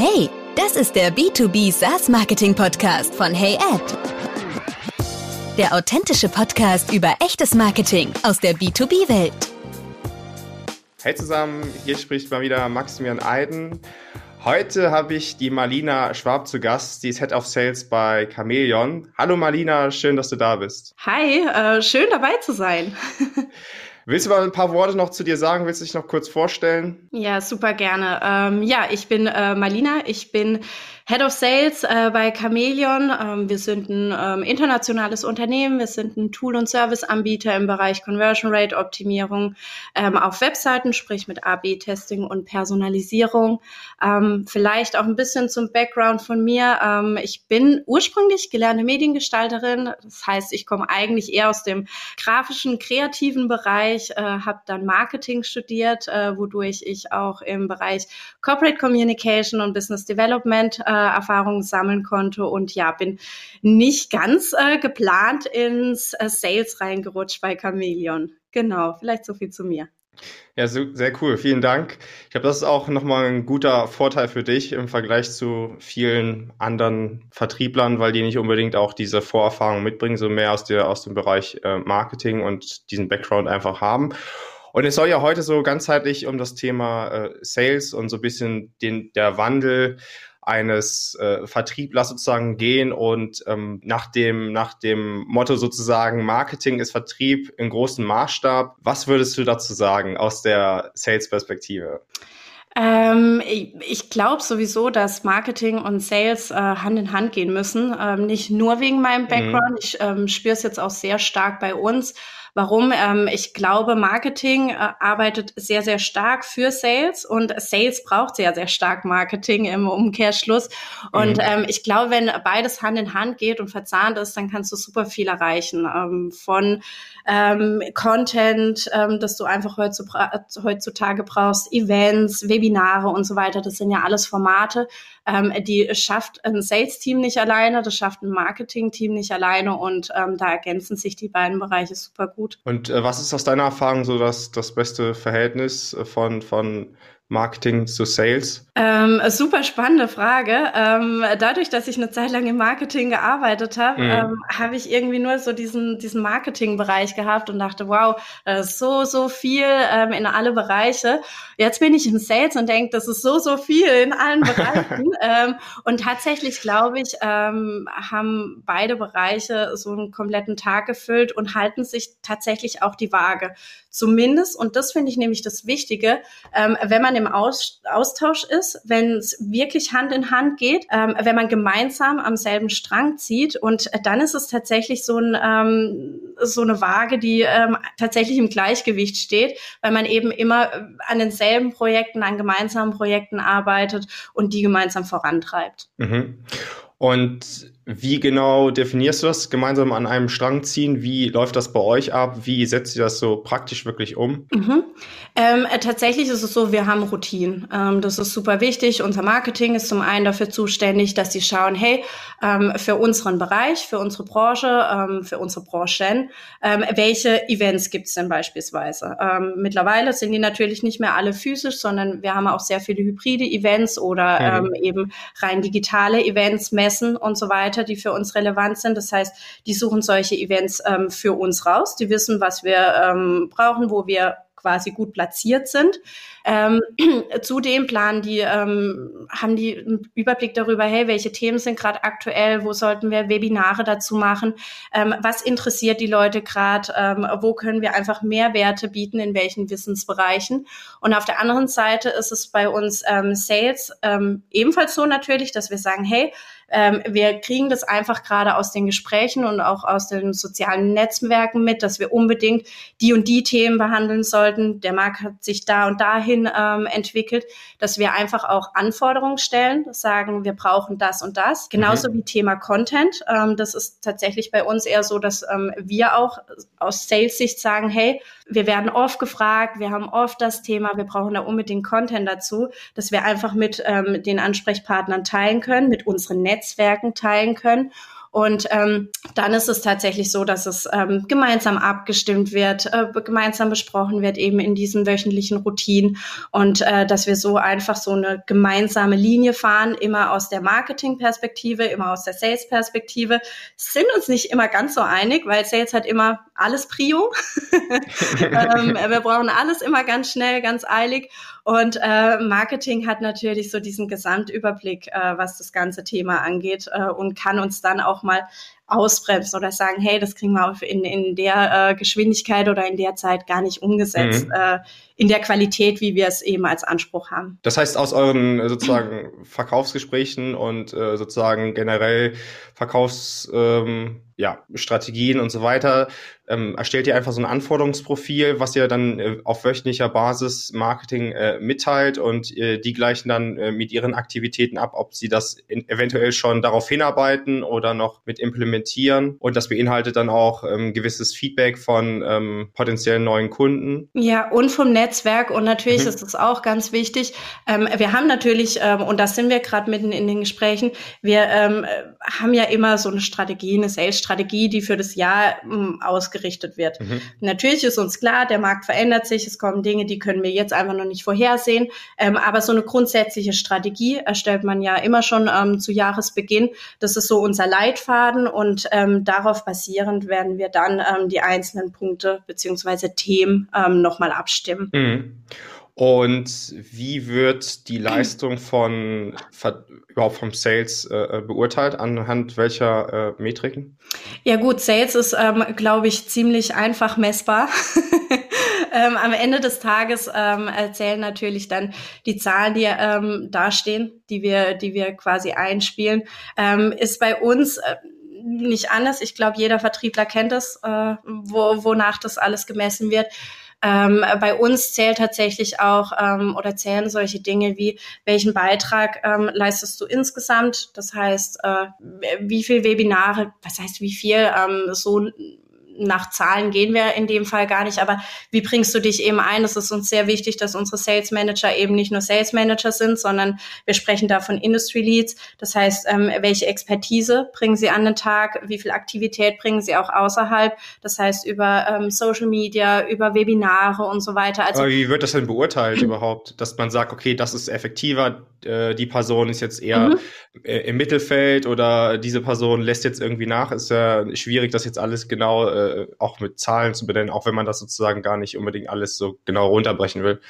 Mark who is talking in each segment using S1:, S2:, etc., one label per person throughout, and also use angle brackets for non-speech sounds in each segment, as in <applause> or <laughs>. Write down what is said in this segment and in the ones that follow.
S1: Hey, das ist der B2B SaaS Marketing Podcast von HeyAd. Der authentische Podcast über echtes Marketing aus der B2B-Welt.
S2: Hey zusammen, hier spricht mal wieder Maximilian Eiden. Heute habe ich die Marlina Schwab zu Gast, die ist Head of Sales bei Chameleon. Hallo Marlina, schön, dass du da bist.
S3: Hi, äh, schön dabei zu sein. <laughs>
S2: Willst du mal ein paar Worte noch zu dir sagen? Willst du dich noch kurz vorstellen?
S3: Ja, super gerne. Ähm, ja, ich bin äh, Marlina. Ich bin Head of Sales äh, bei Chameleon. Ähm, wir sind ein ähm, internationales Unternehmen. Wir sind ein Tool- und Serviceanbieter im Bereich Conversion Rate Optimierung ähm, auf Webseiten, sprich mit A/B-Testing und Personalisierung. Ähm, vielleicht auch ein bisschen zum Background von mir. Ähm, ich bin ursprünglich gelernte Mediengestalterin. Das heißt, ich komme eigentlich eher aus dem grafischen, kreativen Bereich, äh, habe dann Marketing studiert, äh, wodurch ich auch im Bereich Corporate Communication und Business Development äh, Erfahrungen sammeln konnte und ja, bin nicht ganz äh, geplant ins äh, Sales reingerutscht bei Chameleon. Genau, vielleicht so viel zu mir.
S2: Ja, so, sehr cool. Vielen Dank. Ich glaube, das ist auch nochmal ein guter Vorteil für dich im Vergleich zu vielen anderen Vertrieblern, weil die nicht unbedingt auch diese Vorerfahrung mitbringen, so mehr aus, der, aus dem Bereich äh, Marketing und diesen Background einfach haben. Und es soll ja heute so ganzheitlich um das Thema äh, Sales und so ein bisschen den, der Wandel eines äh, Vertrieblers sozusagen gehen und ähm, nach dem nach dem Motto sozusagen Marketing ist Vertrieb in großem Maßstab. Was würdest du dazu sagen aus der Sales-Perspektive?
S3: Ähm, ich, ich glaube sowieso, dass Marketing und Sales äh, Hand in Hand gehen müssen. Ähm, nicht nur wegen meinem mhm. Background. Mhm. Ich ähm, spüre es jetzt auch sehr stark bei uns. Warum? Ähm, ich glaube, Marketing äh, arbeitet sehr, sehr stark für Sales und Sales braucht sehr, sehr stark Marketing im Umkehrschluss. Und mhm. ähm, ich glaube, wenn beides Hand in Hand geht und verzahnt ist, dann kannst du super viel erreichen. Ähm, von ähm, Content, ähm, das du einfach heutzutage brauchst, Events, Webinare und so weiter. Das sind ja alles Formate, ähm, die schafft ein Sales-Team nicht alleine, das schafft ein Marketing-Team nicht alleine und ähm, da ergänzen sich die beiden Bereiche super gut.
S2: Und äh, was ist aus deiner Erfahrung so das, das beste Verhältnis von, von Marketing zu Sales?
S3: Ähm, super spannende Frage. Ähm, dadurch, dass ich eine Zeit lang im Marketing gearbeitet habe, mhm. ähm, habe ich irgendwie nur so diesen, diesen Marketingbereich gehabt und dachte, wow, so, so viel ähm, in alle Bereiche. Jetzt bin ich im Sales und denke, das ist so, so viel in allen Bereichen. <laughs> Ähm, und tatsächlich, glaube ich, ähm, haben beide Bereiche so einen kompletten Tag gefüllt und halten sich tatsächlich auch die Waage. Zumindest, und das finde ich nämlich das Wichtige, wenn man im Austausch ist, wenn es wirklich Hand in Hand geht, ähm, wenn man gemeinsam am selben Strang zieht. Und dann ist es tatsächlich so, ein, ähm, so eine Waage, die ähm, tatsächlich im Gleichgewicht steht, weil man eben immer äh, an denselben Projekten, an gemeinsamen Projekten arbeitet und die gemeinsam vorantreibt.
S2: Mhm. Und wie genau definierst du das? Gemeinsam an einem Strang ziehen? Wie läuft das bei euch ab? Wie setzt ihr das so praktisch wirklich um?
S3: Mhm. Ähm, äh, tatsächlich ist es so, wir haben Routinen. Ähm, das ist super wichtig. Unser Marketing ist zum einen dafür zuständig, dass sie schauen, hey, ähm, für unseren Bereich, für unsere Branche, ähm, für unsere Branchen, ähm, welche Events gibt es denn beispielsweise? Ähm, mittlerweile sind die natürlich nicht mehr alle physisch, sondern wir haben auch sehr viele hybride Events oder mhm. eben rein digitale Events, Messen und so weiter Mitarbeiter, die für uns relevant sind. Das heißt, die suchen solche Events ähm, für uns raus. Die wissen, was wir ähm, brauchen, wo wir quasi gut platziert sind. Ähm, <clears throat> zudem planen die, ähm, haben die einen Überblick darüber, hey, welche Themen sind gerade aktuell, wo sollten wir Webinare dazu machen, ähm, was interessiert die Leute gerade, ähm, wo können wir einfach Mehrwerte bieten, in welchen Wissensbereichen. Und auf der anderen Seite ist es bei uns ähm, Sales ähm, ebenfalls so natürlich, dass wir sagen, hey, ähm, wir kriegen das einfach gerade aus den Gesprächen und auch aus den sozialen Netzwerken mit, dass wir unbedingt die und die Themen behandeln sollten. Der Markt hat sich da und dahin ähm, entwickelt, dass wir einfach auch Anforderungen stellen, sagen, wir brauchen das und das. Genauso mhm. wie Thema Content. Ähm, das ist tatsächlich bei uns eher so, dass ähm, wir auch aus Sales-Sicht sagen, hey, wir werden oft gefragt, wir haben oft das Thema, wir brauchen da unbedingt Content dazu, dass wir einfach mit ähm, den Ansprechpartnern teilen können, mit unseren Netzwerken teilen können Und ähm, dann ist es tatsächlich so, dass es ähm, gemeinsam abgestimmt wird, äh, gemeinsam besprochen wird, eben in diesen wöchentlichen Routinen und äh, dass wir so einfach so eine gemeinsame Linie fahren, immer aus der Marketing-Perspektive, immer aus der Sales-Perspektive. Sind uns nicht immer ganz so einig, weil Sales hat immer alles Prio. <laughs> ähm, wir brauchen alles immer ganz schnell, ganz eilig. Und äh, Marketing hat natürlich so diesen Gesamtüberblick, äh, was das ganze Thema angeht äh, und kann uns dann auch mal ausbremsen oder sagen, hey, das kriegen wir in, in der äh, Geschwindigkeit oder in der Zeit gar nicht umgesetzt, mhm. äh, in der Qualität, wie wir es eben als Anspruch haben.
S2: Das heißt, aus euren äh, sozusagen <laughs> Verkaufsgesprächen und äh, sozusagen generell Verkaufs ähm, ja, Strategien und so weiter, ähm, erstellt ihr einfach so ein Anforderungsprofil, was ihr dann äh, auf wöchentlicher Basis Marketing äh, mitteilt und äh, die gleichen dann äh, mit ihren Aktivitäten ab, ob sie das in, eventuell schon darauf hinarbeiten oder noch mit implementieren. Und das beinhaltet dann auch ähm, gewisses Feedback von ähm, potenziellen neuen Kunden.
S3: Ja, und vom Netzwerk. Und natürlich mhm. ist es auch ganz wichtig. Ähm, wir haben natürlich, ähm, und da sind wir gerade mitten in den Gesprächen, wir ähm, haben ja immer so eine Strategie, eine Sales-Strategie Strategie, die für das Jahr m, hm, ausgerichtet wird. Mhm. Natürlich ist uns klar, der Markt verändert sich, es kommen Dinge, die können wir jetzt einfach noch nicht vorhersehen. Ähm, aber so eine grundsätzliche Strategie erstellt man ja immer schon ähm, zu Jahresbeginn. Das ist so unser Leitfaden und ähm, darauf basierend werden wir dann ähm, die einzelnen Punkte beziehungsweise Themen ähm, nochmal abstimmen.
S2: Mhm. Und wie wird die Leistung von überhaupt vom Sales äh, äh, beurteilt? Anhand welcher äh, Metriken?
S3: Ja gut, Sales ist, ähm, glaube ich, ziemlich einfach messbar. <laughs> ähm, am Ende des Tages ähm, erzählen natürlich dann die Zahlen, die ähm, dastehen, die wir, die wir quasi einspielen. Ähm, ist bei uns äh, nicht anders. Ich glaube, jeder Vertriebler kennt es, äh, wo, wonach das alles gemessen wird. Ähm, bei uns zählt tatsächlich auch ähm, oder zählen solche Dinge wie, welchen Beitrag ähm, leistest du insgesamt? Das heißt, äh, wie viel Webinare, was heißt wie viel, ähm, so nach Zahlen gehen wir in dem Fall gar nicht, aber wie bringst du dich eben ein? Es ist uns sehr wichtig, dass unsere Sales Manager eben nicht nur Sales Manager sind, sondern wir sprechen da von Industry Leads. Das heißt, ähm, welche Expertise bringen sie an den Tag? Wie viel Aktivität bringen sie auch außerhalb? Das heißt, über ähm, Social Media, über Webinare und so weiter.
S2: Also, aber wie wird das denn beurteilt überhaupt? Dass man sagt, okay, das ist effektiver, äh, die Person ist jetzt eher mhm. äh, im Mittelfeld oder diese Person lässt jetzt irgendwie nach? Ist ja schwierig, das jetzt alles genau äh, äh, auch mit Zahlen zu benennen, auch wenn man das sozusagen gar nicht unbedingt alles so genau runterbrechen will.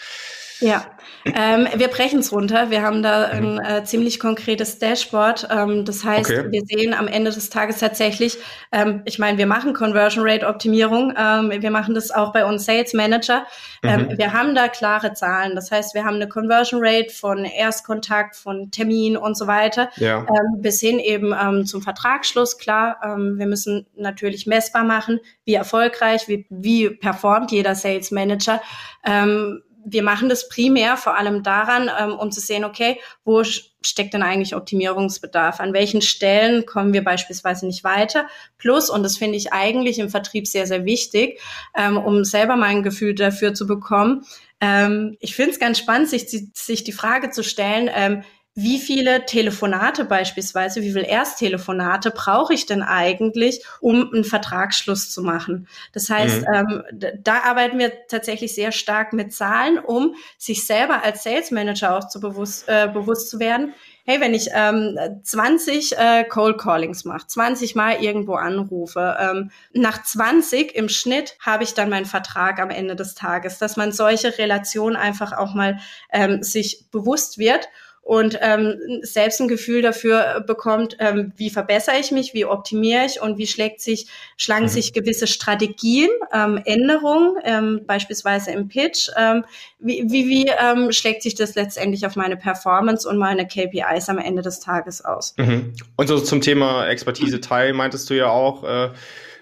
S3: Ja, ähm, wir brechen es runter. Wir haben da ein mhm. äh, ziemlich konkretes Dashboard. Ähm, das heißt, okay. wir sehen am Ende des Tages tatsächlich, ähm, ich meine, wir machen Conversion Rate Optimierung. Ähm, wir machen das auch bei uns Sales Manager. Ähm, mhm. Wir haben da klare Zahlen. Das heißt, wir haben eine Conversion Rate von Erstkontakt, von Termin und so weiter, ja. Ähm, bis hin eben zum Vertragsschluss. Klar, wir müssen natürlich messbar machen, wie erfolgreich, wie, wie performt jeder Sales Manager. Ähm, wir machen das primär vor allem daran, ähm, um zu sehen, okay, wo steckt denn eigentlich Optimierungsbedarf? An welchen Stellen kommen wir beispielsweise nicht weiter? Plus, und das finde ich eigentlich im Vertrieb sehr, sehr wichtig, ähm, um selber mal ein Gefühl dafür zu bekommen. Ähm, ich finde es ganz spannend, sich, sich die Frage zu stellen, ähm, wie viele Telefonate beispielsweise, wie viele Ersttelefonate brauche ich denn eigentlich, um einen Vertragsschluss zu machen? Das heißt, mhm. ähm, da arbeiten wir tatsächlich sehr stark mit Zahlen, um sich selber als Sales Manager auch zu bewusst, äh, bewusst zu werden. Hey, wenn ich ähm, 20 äh, Cold Callings mache, 20 Mal irgendwo anrufe, ähm, nach 20 im Schnitt habe ich dann meinen Vertrag am Ende des Tages, dass man solche Relationen einfach auch mal ähm, sich bewusst wird und ähm, selbst ein Gefühl dafür bekommt, ähm, wie verbessere ich mich, wie optimiere ich und wie schlägt sich, schlagen mhm. sich gewisse Strategien, ähm, Änderungen, ähm, beispielsweise im Pitch, ähm, wie, wie, wie ähm, schlägt sich das letztendlich auf meine Performance und meine KPIs am Ende des Tages aus.
S2: Mhm. Und so zum Thema Expertise Teil meintest du ja auch, äh,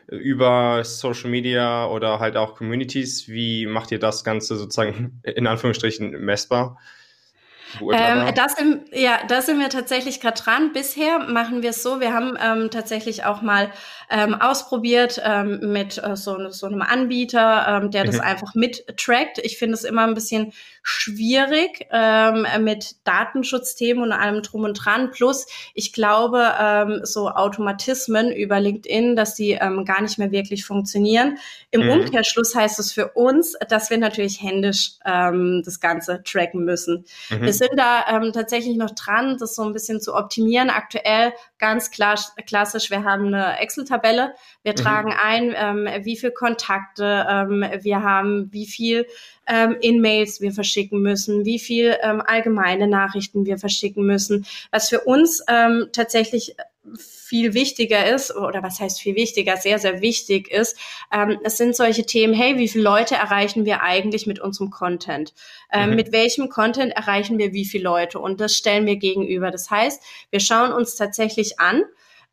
S2: über Social Media oder halt auch Communities. Wie macht ihr das Ganze sozusagen in Anführungsstrichen messbar?
S3: Ähm, das sind, ja, da sind wir tatsächlich gerade dran. Bisher machen wir es so, wir haben ähm, tatsächlich auch mal ähm, ausprobiert ähm, mit äh, so, so einem Anbieter, ähm, der das mhm. einfach mittrackt. Ich finde es immer ein bisschen schwierig ähm, mit Datenschutzthemen und allem drum und dran. Plus, ich glaube, ähm, so Automatismen über LinkedIn, dass die ähm, gar nicht mehr wirklich funktionieren. Im mhm. Umkehrschluss heißt es für uns, dass wir natürlich händisch ähm, das Ganze tracken müssen. Mhm. Sind da ähm, tatsächlich noch dran, das so ein bisschen zu optimieren. Aktuell ganz klar, klassisch, wir haben eine Excel-Tabelle. Wir mhm. tragen ein, ähm, wie viel Kontakte ähm, wir haben, wie viel ähm, in Mails wir verschicken müssen, wie viel ähm, allgemeine Nachrichten wir verschicken müssen. Was für uns ähm, tatsächlich viel wichtiger ist, oder was heißt viel wichtiger, sehr, sehr wichtig ist, ähm, es sind solche Themen, hey, wie viele Leute erreichen wir eigentlich mit unserem Content? Ähm, mhm. Mit welchem Content erreichen wir wie viele Leute? Und das stellen wir gegenüber. Das heißt, wir schauen uns tatsächlich an,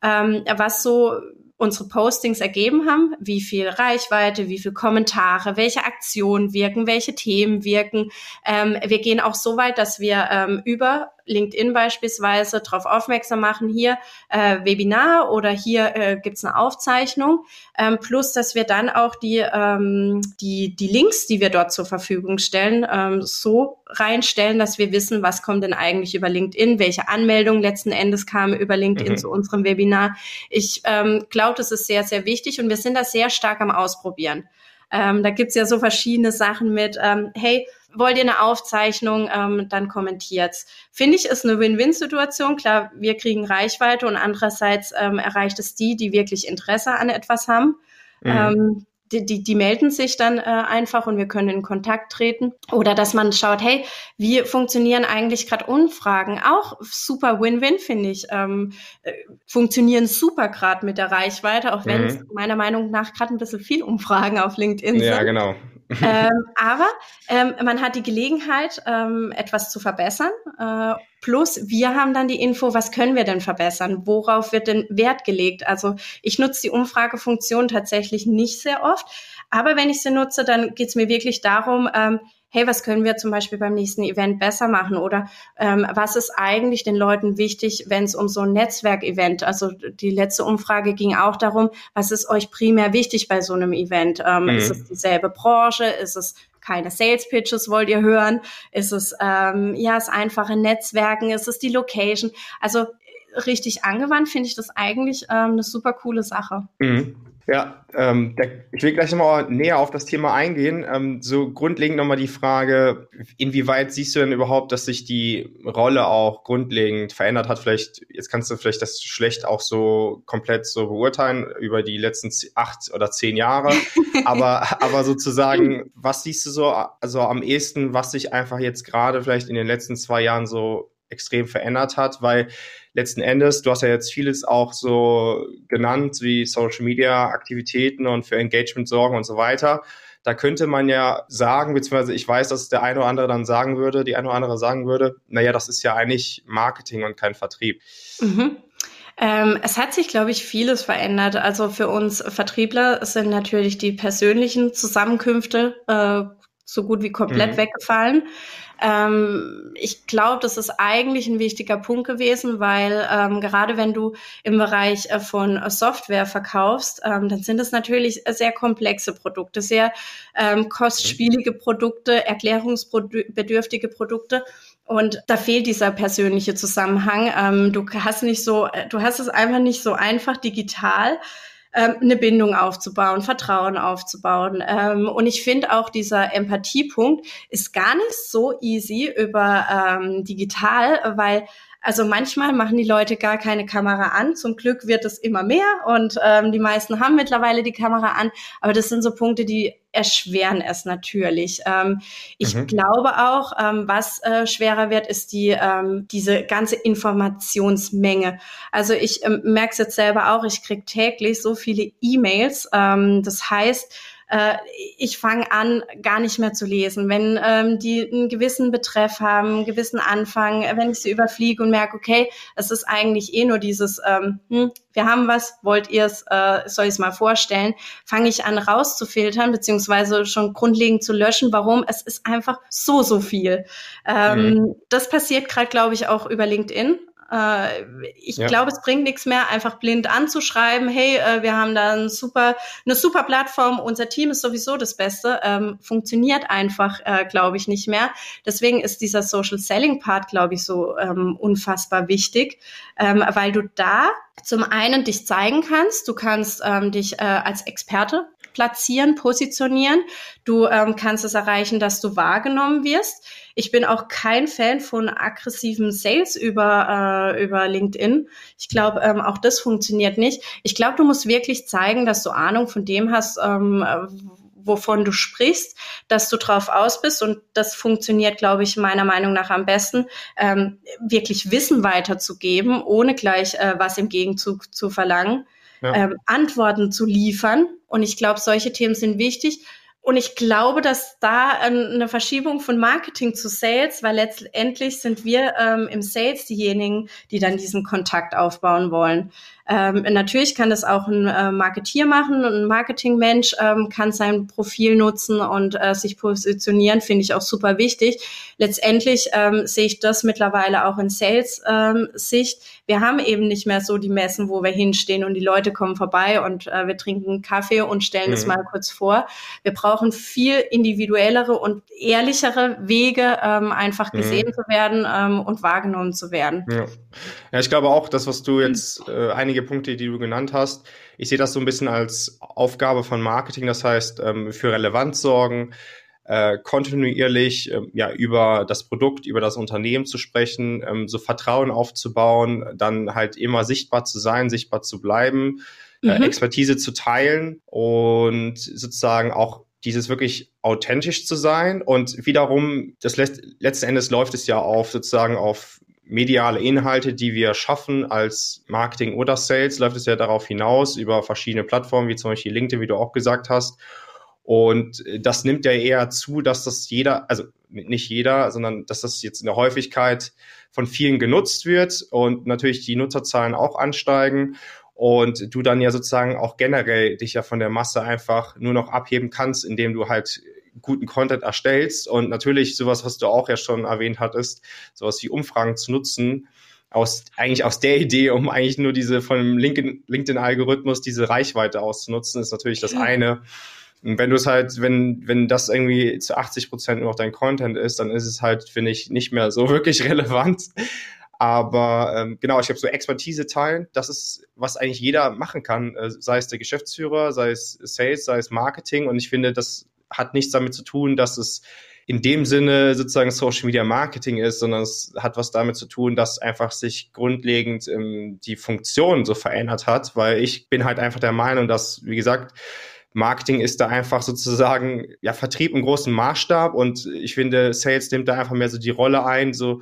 S3: ähm, was so unsere Postings ergeben haben, wie viel Reichweite, wie viel Kommentare, welche Aktionen wirken, welche Themen wirken. Ähm, wir gehen auch so weit, dass wir ähm, über LinkedIn beispielsweise darauf aufmerksam machen, hier äh, Webinar oder hier äh, gibt eine Aufzeichnung, ähm, plus dass wir dann auch die, ähm, die, die Links, die wir dort zur Verfügung stellen, ähm, so reinstellen, dass wir wissen, was kommt denn eigentlich über LinkedIn, welche Anmeldungen letzten Endes kamen über LinkedIn mhm. zu unserem Webinar. Ich ähm, glaube, das ist sehr, sehr wichtig und wir sind da sehr stark am Ausprobieren. Ähm, da gibt's ja so verschiedene Sachen mit, ähm, hey, wollt ihr eine Aufzeichnung, ähm, dann kommentiert's. Finde ich, ist eine Win-Win-Situation. Klar, wir kriegen Reichweite und andererseits ähm, erreicht es die, die wirklich Interesse an etwas haben. Mhm. Ähm, die, die, die melden sich dann äh, einfach und wir können in Kontakt treten. Oder dass man schaut, hey, wie funktionieren eigentlich gerade Umfragen? Auch super Win-Win, finde ich. Ähm, äh, funktionieren super gerade mit der Reichweite, auch wenn mhm. es meiner Meinung nach gerade ein bisschen viel Umfragen auf LinkedIn
S2: sind. Ja, genau.
S3: Ähm, aber ähm, man hat die Gelegenheit, ähm, etwas zu verbessern. Äh, plus, wir haben dann die Info, was können wir denn verbessern? Worauf wird denn Wert gelegt? Also ich nutze die Umfragefunktion tatsächlich nicht sehr oft. Aber wenn ich sie nutze, dann geht es mir wirklich darum, ähm, hey, was können wir zum Beispiel beim nächsten Event besser machen? Oder ähm, was ist eigentlich den Leuten wichtig, wenn es um so ein Netzwerkevent, also die letzte Umfrage ging auch darum, was ist euch primär wichtig bei so einem Event? Ähm, mhm. Ist es dieselbe Branche? Ist es keine Sales Pitches wollt ihr hören? Ist es ähm, ja das einfache Netzwerken? Ist es die Location? Also richtig angewandt finde ich das eigentlich ähm, eine super coole Sache.
S2: Mhm. Ja, ähm, der, ich will gleich nochmal näher auf das Thema eingehen. Ähm, so grundlegend nochmal die Frage, inwieweit siehst du denn überhaupt, dass sich die Rolle auch grundlegend verändert hat? Vielleicht, jetzt kannst du vielleicht das schlecht auch so komplett so beurteilen über die letzten acht oder zehn Jahre. <laughs> aber, aber sozusagen, was siehst du so also am ehesten, was sich einfach jetzt gerade vielleicht in den letzten zwei Jahren so extrem verändert hat? Weil letzten Endes, du hast ja jetzt vieles auch so genannt, wie Social Media Aktivitäten und für Engagement sorgen und so weiter. Da könnte man ja sagen, beziehungsweise ich weiß, dass der eine oder andere dann sagen würde, die eine oder andere sagen würde, naja, das ist ja eigentlich Marketing und kein Vertrieb.
S3: Mhm. Ähm, es hat sich, glaube ich, vieles verändert. Also für uns Vertriebler sind natürlich die persönlichen Zusammenkünfte äh, so gut wie komplett mhm. weggefallen. Ähm, ich glaube, das ist eigentlich ein wichtiger Punkt gewesen, weil ähm, gerade wenn du im Bereich äh, von Software verkaufst, ähm, dann sind es natürlich sehr komplexe Produkte, sehr ähm, kostspielige Produkte, erklärungsbedürftige Produkte. Und da fehlt dieser persönliche Zusammenhang. Ähm, du hast nicht so, äh, du hast es einfach nicht so einfach digital ähm, eine Bindung aufzubauen, Vertrauen aufzubauen. Ähm, und ich finde auch dieser Empathiepunkt ist gar nicht so easy über ähm, digital, weil also manchmal machen die Leute gar keine Kamera an. Zum Glück wird es immer mehr und ähm, die meisten haben mittlerweile die Kamera an. Aber das sind so Punkte, die erschweren es natürlich. Ähm, ich mhm. glaube auch, ähm, was äh, schwerer wird, ist die ähm, diese ganze Informationsmenge. Also ich ähm, merke es jetzt selber auch, ich kriege täglich so viele E-Mails. Ähm, das heißt, äh, ich fange an, gar nicht mehr zu lesen. Wenn ähm, die einen gewissen Betreff haben, einen gewissen Anfang, wenn ich sie überfliege und merke, okay, es ist eigentlich eh nur dieses, ähm, hm, wir haben was, wollt ihr es, äh, soll ich es mal vorstellen, fange ich an rauszufiltern, beziehungsweise schon grundlegend zu löschen. Warum? Es ist einfach so, so viel. Ähm, mhm. Das passiert gerade, glaube ich, auch über LinkedIn. Äh, ich ja. glaube, es bringt nichts mehr, einfach blind anzuschreiben, hey, äh, wir haben da ein super, eine super Plattform, unser Team ist sowieso das Beste, ähm, funktioniert einfach, äh, glaube ich, nicht mehr. Deswegen ist dieser Social Selling Part, glaube ich, so ähm, unfassbar wichtig, ähm, weil du da zum einen dich zeigen kannst, du kannst ähm, dich äh, als Experte platzieren, positionieren. Du ähm, kannst es erreichen, dass du wahrgenommen wirst. Ich bin auch kein Fan von aggressiven Sales über, äh, über LinkedIn. Ich glaube, ähm, auch das funktioniert nicht. Ich glaube, du musst wirklich zeigen, dass du Ahnung von dem hast, ähm, wovon du sprichst, dass du drauf aus bist und das funktioniert, glaube ich, meiner Meinung nach am besten, ähm, wirklich Wissen weiterzugeben, ohne gleich äh, was im Gegenzug zu verlangen ja. ähm, Antworten zu liefern. Und ich glaube, solche Themen sind wichtig. Und ich glaube, dass da eine Verschiebung von Marketing zu Sales, weil letztendlich sind wir ähm, im Sales diejenigen, die dann diesen Kontakt aufbauen wollen. Ähm, natürlich kann das auch ein äh, Marketier machen und ein Marketingmensch ähm, kann sein Profil nutzen und äh, sich positionieren, finde ich auch super wichtig. Letztendlich ähm, sehe ich das mittlerweile auch in Sales-Sicht. Ähm, wir haben eben nicht mehr so die Messen, wo wir hinstehen und die Leute kommen vorbei und äh, wir trinken Kaffee und stellen mhm. es mal kurz vor. Wir brauchen viel individuellere und ehrlichere Wege, ähm, einfach mhm. gesehen mhm. zu werden ähm, und wahrgenommen zu werden.
S2: Ja. ja, ich glaube auch, das, was du jetzt äh, einige einige Punkte, die du genannt hast. Ich sehe das so ein bisschen als Aufgabe von Marketing, das heißt ähm, für Relevanz sorgen, äh, kontinuierlich äh, ja über das Produkt, über das Unternehmen zu sprechen, ähm, so Vertrauen aufzubauen, dann halt immer sichtbar zu sein, sichtbar zu bleiben, äh, mhm. äh, Expertise zu teilen und sozusagen auch dieses wirklich authentisch zu sein und wiederum das letzten Endes läuft es ja auf sozusagen auf mediale Inhalte, die wir schaffen als Marketing oder Sales, läuft es ja darauf hinaus über verschiedene Plattformen, wie zum Beispiel LinkedIn, wie du auch gesagt hast. Und das nimmt ja eher zu, dass das jeder, also nicht jeder, sondern dass das jetzt in der Häufigkeit von vielen genutzt wird und natürlich die Nutzerzahlen auch ansteigen und du dann ja sozusagen auch generell dich ja von der Masse einfach nur noch abheben kannst, indem du halt guten Content erstellst und natürlich sowas, was du auch ja schon erwähnt hattest, sowas wie Umfragen zu nutzen, aus, eigentlich aus der Idee, um eigentlich nur diese von dem LinkedIn-Algorithmus diese Reichweite auszunutzen, ist natürlich das eine. Und wenn du es halt, wenn, wenn das irgendwie zu 80 Prozent nur noch dein Content ist, dann ist es halt, finde ich, nicht mehr so <laughs> wirklich relevant. Aber ähm, genau, ich habe so Expertise teilen, das ist, was eigentlich jeder machen kann, äh, sei es der Geschäftsführer, sei es Sales, sei es Marketing. Und ich finde, das hat nichts damit zu tun, dass es in dem Sinne sozusagen Social Media Marketing ist, sondern es hat was damit zu tun, dass einfach sich grundlegend ähm, die Funktion so verändert hat, weil ich bin halt einfach der Meinung, dass, wie gesagt, Marketing ist da einfach sozusagen, ja, Vertrieb im großen Maßstab und ich finde, Sales nimmt da einfach mehr so die Rolle ein, so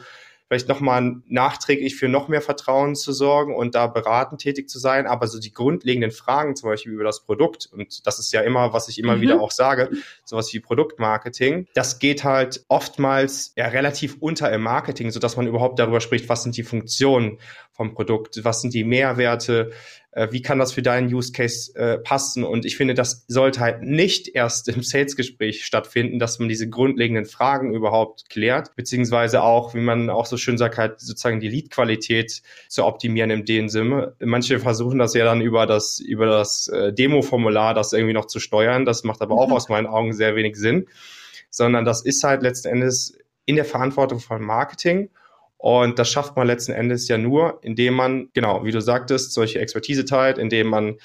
S2: vielleicht nochmal nachträglich für noch mehr Vertrauen zu sorgen und da beratend tätig zu sein. Aber so die grundlegenden Fragen, zum Beispiel über das Produkt, und das ist ja immer, was ich immer mhm. wieder auch sage, sowas wie Produktmarketing, das geht halt oftmals ja relativ unter im Marketing, so dass man überhaupt darüber spricht, was sind die Funktionen vom Produkt, was sind die Mehrwerte, äh, wie kann das für deinen Use Case äh, passen? Und ich finde, das sollte halt nicht erst im Sales-Gespräch stattfinden, dass man diese grundlegenden Fragen überhaupt klärt, beziehungsweise auch, wie man auch so schön sagt, halt sozusagen die Lead-Qualität zu optimieren in dem Sinne. Manche versuchen das ja dann über das, über das äh, Demo-Formular das irgendwie noch zu steuern. Das macht aber auch aus meinen Augen sehr wenig Sinn, sondern das ist halt letzten Endes in der Verantwortung von Marketing und das schafft man letzten Endes ja nur, indem man, genau, wie du sagtest, solche Expertise teilt, indem man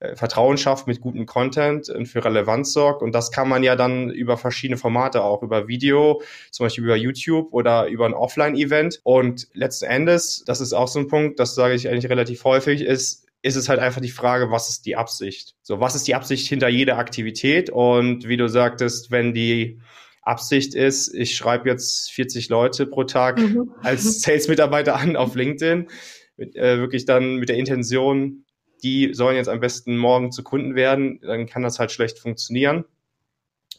S2: äh, Vertrauen schafft mit gutem Content und für Relevanz sorgt. Und das kann man ja dann über verschiedene Formate auch, über Video, zum Beispiel über YouTube oder über ein Offline-Event. Und letzten Endes, das ist auch so ein Punkt, das sage ich eigentlich relativ häufig, ist, ist es halt einfach die Frage, was ist die Absicht? So, was ist die Absicht hinter jeder Aktivität? Und wie du sagtest, wenn die Absicht ist, ich schreibe jetzt 40 Leute pro Tag mhm. als <laughs> Sales-Mitarbeiter an auf LinkedIn, mit, äh, wirklich dann mit der Intention, die sollen jetzt am besten morgen zu Kunden werden, dann kann das halt schlecht funktionieren.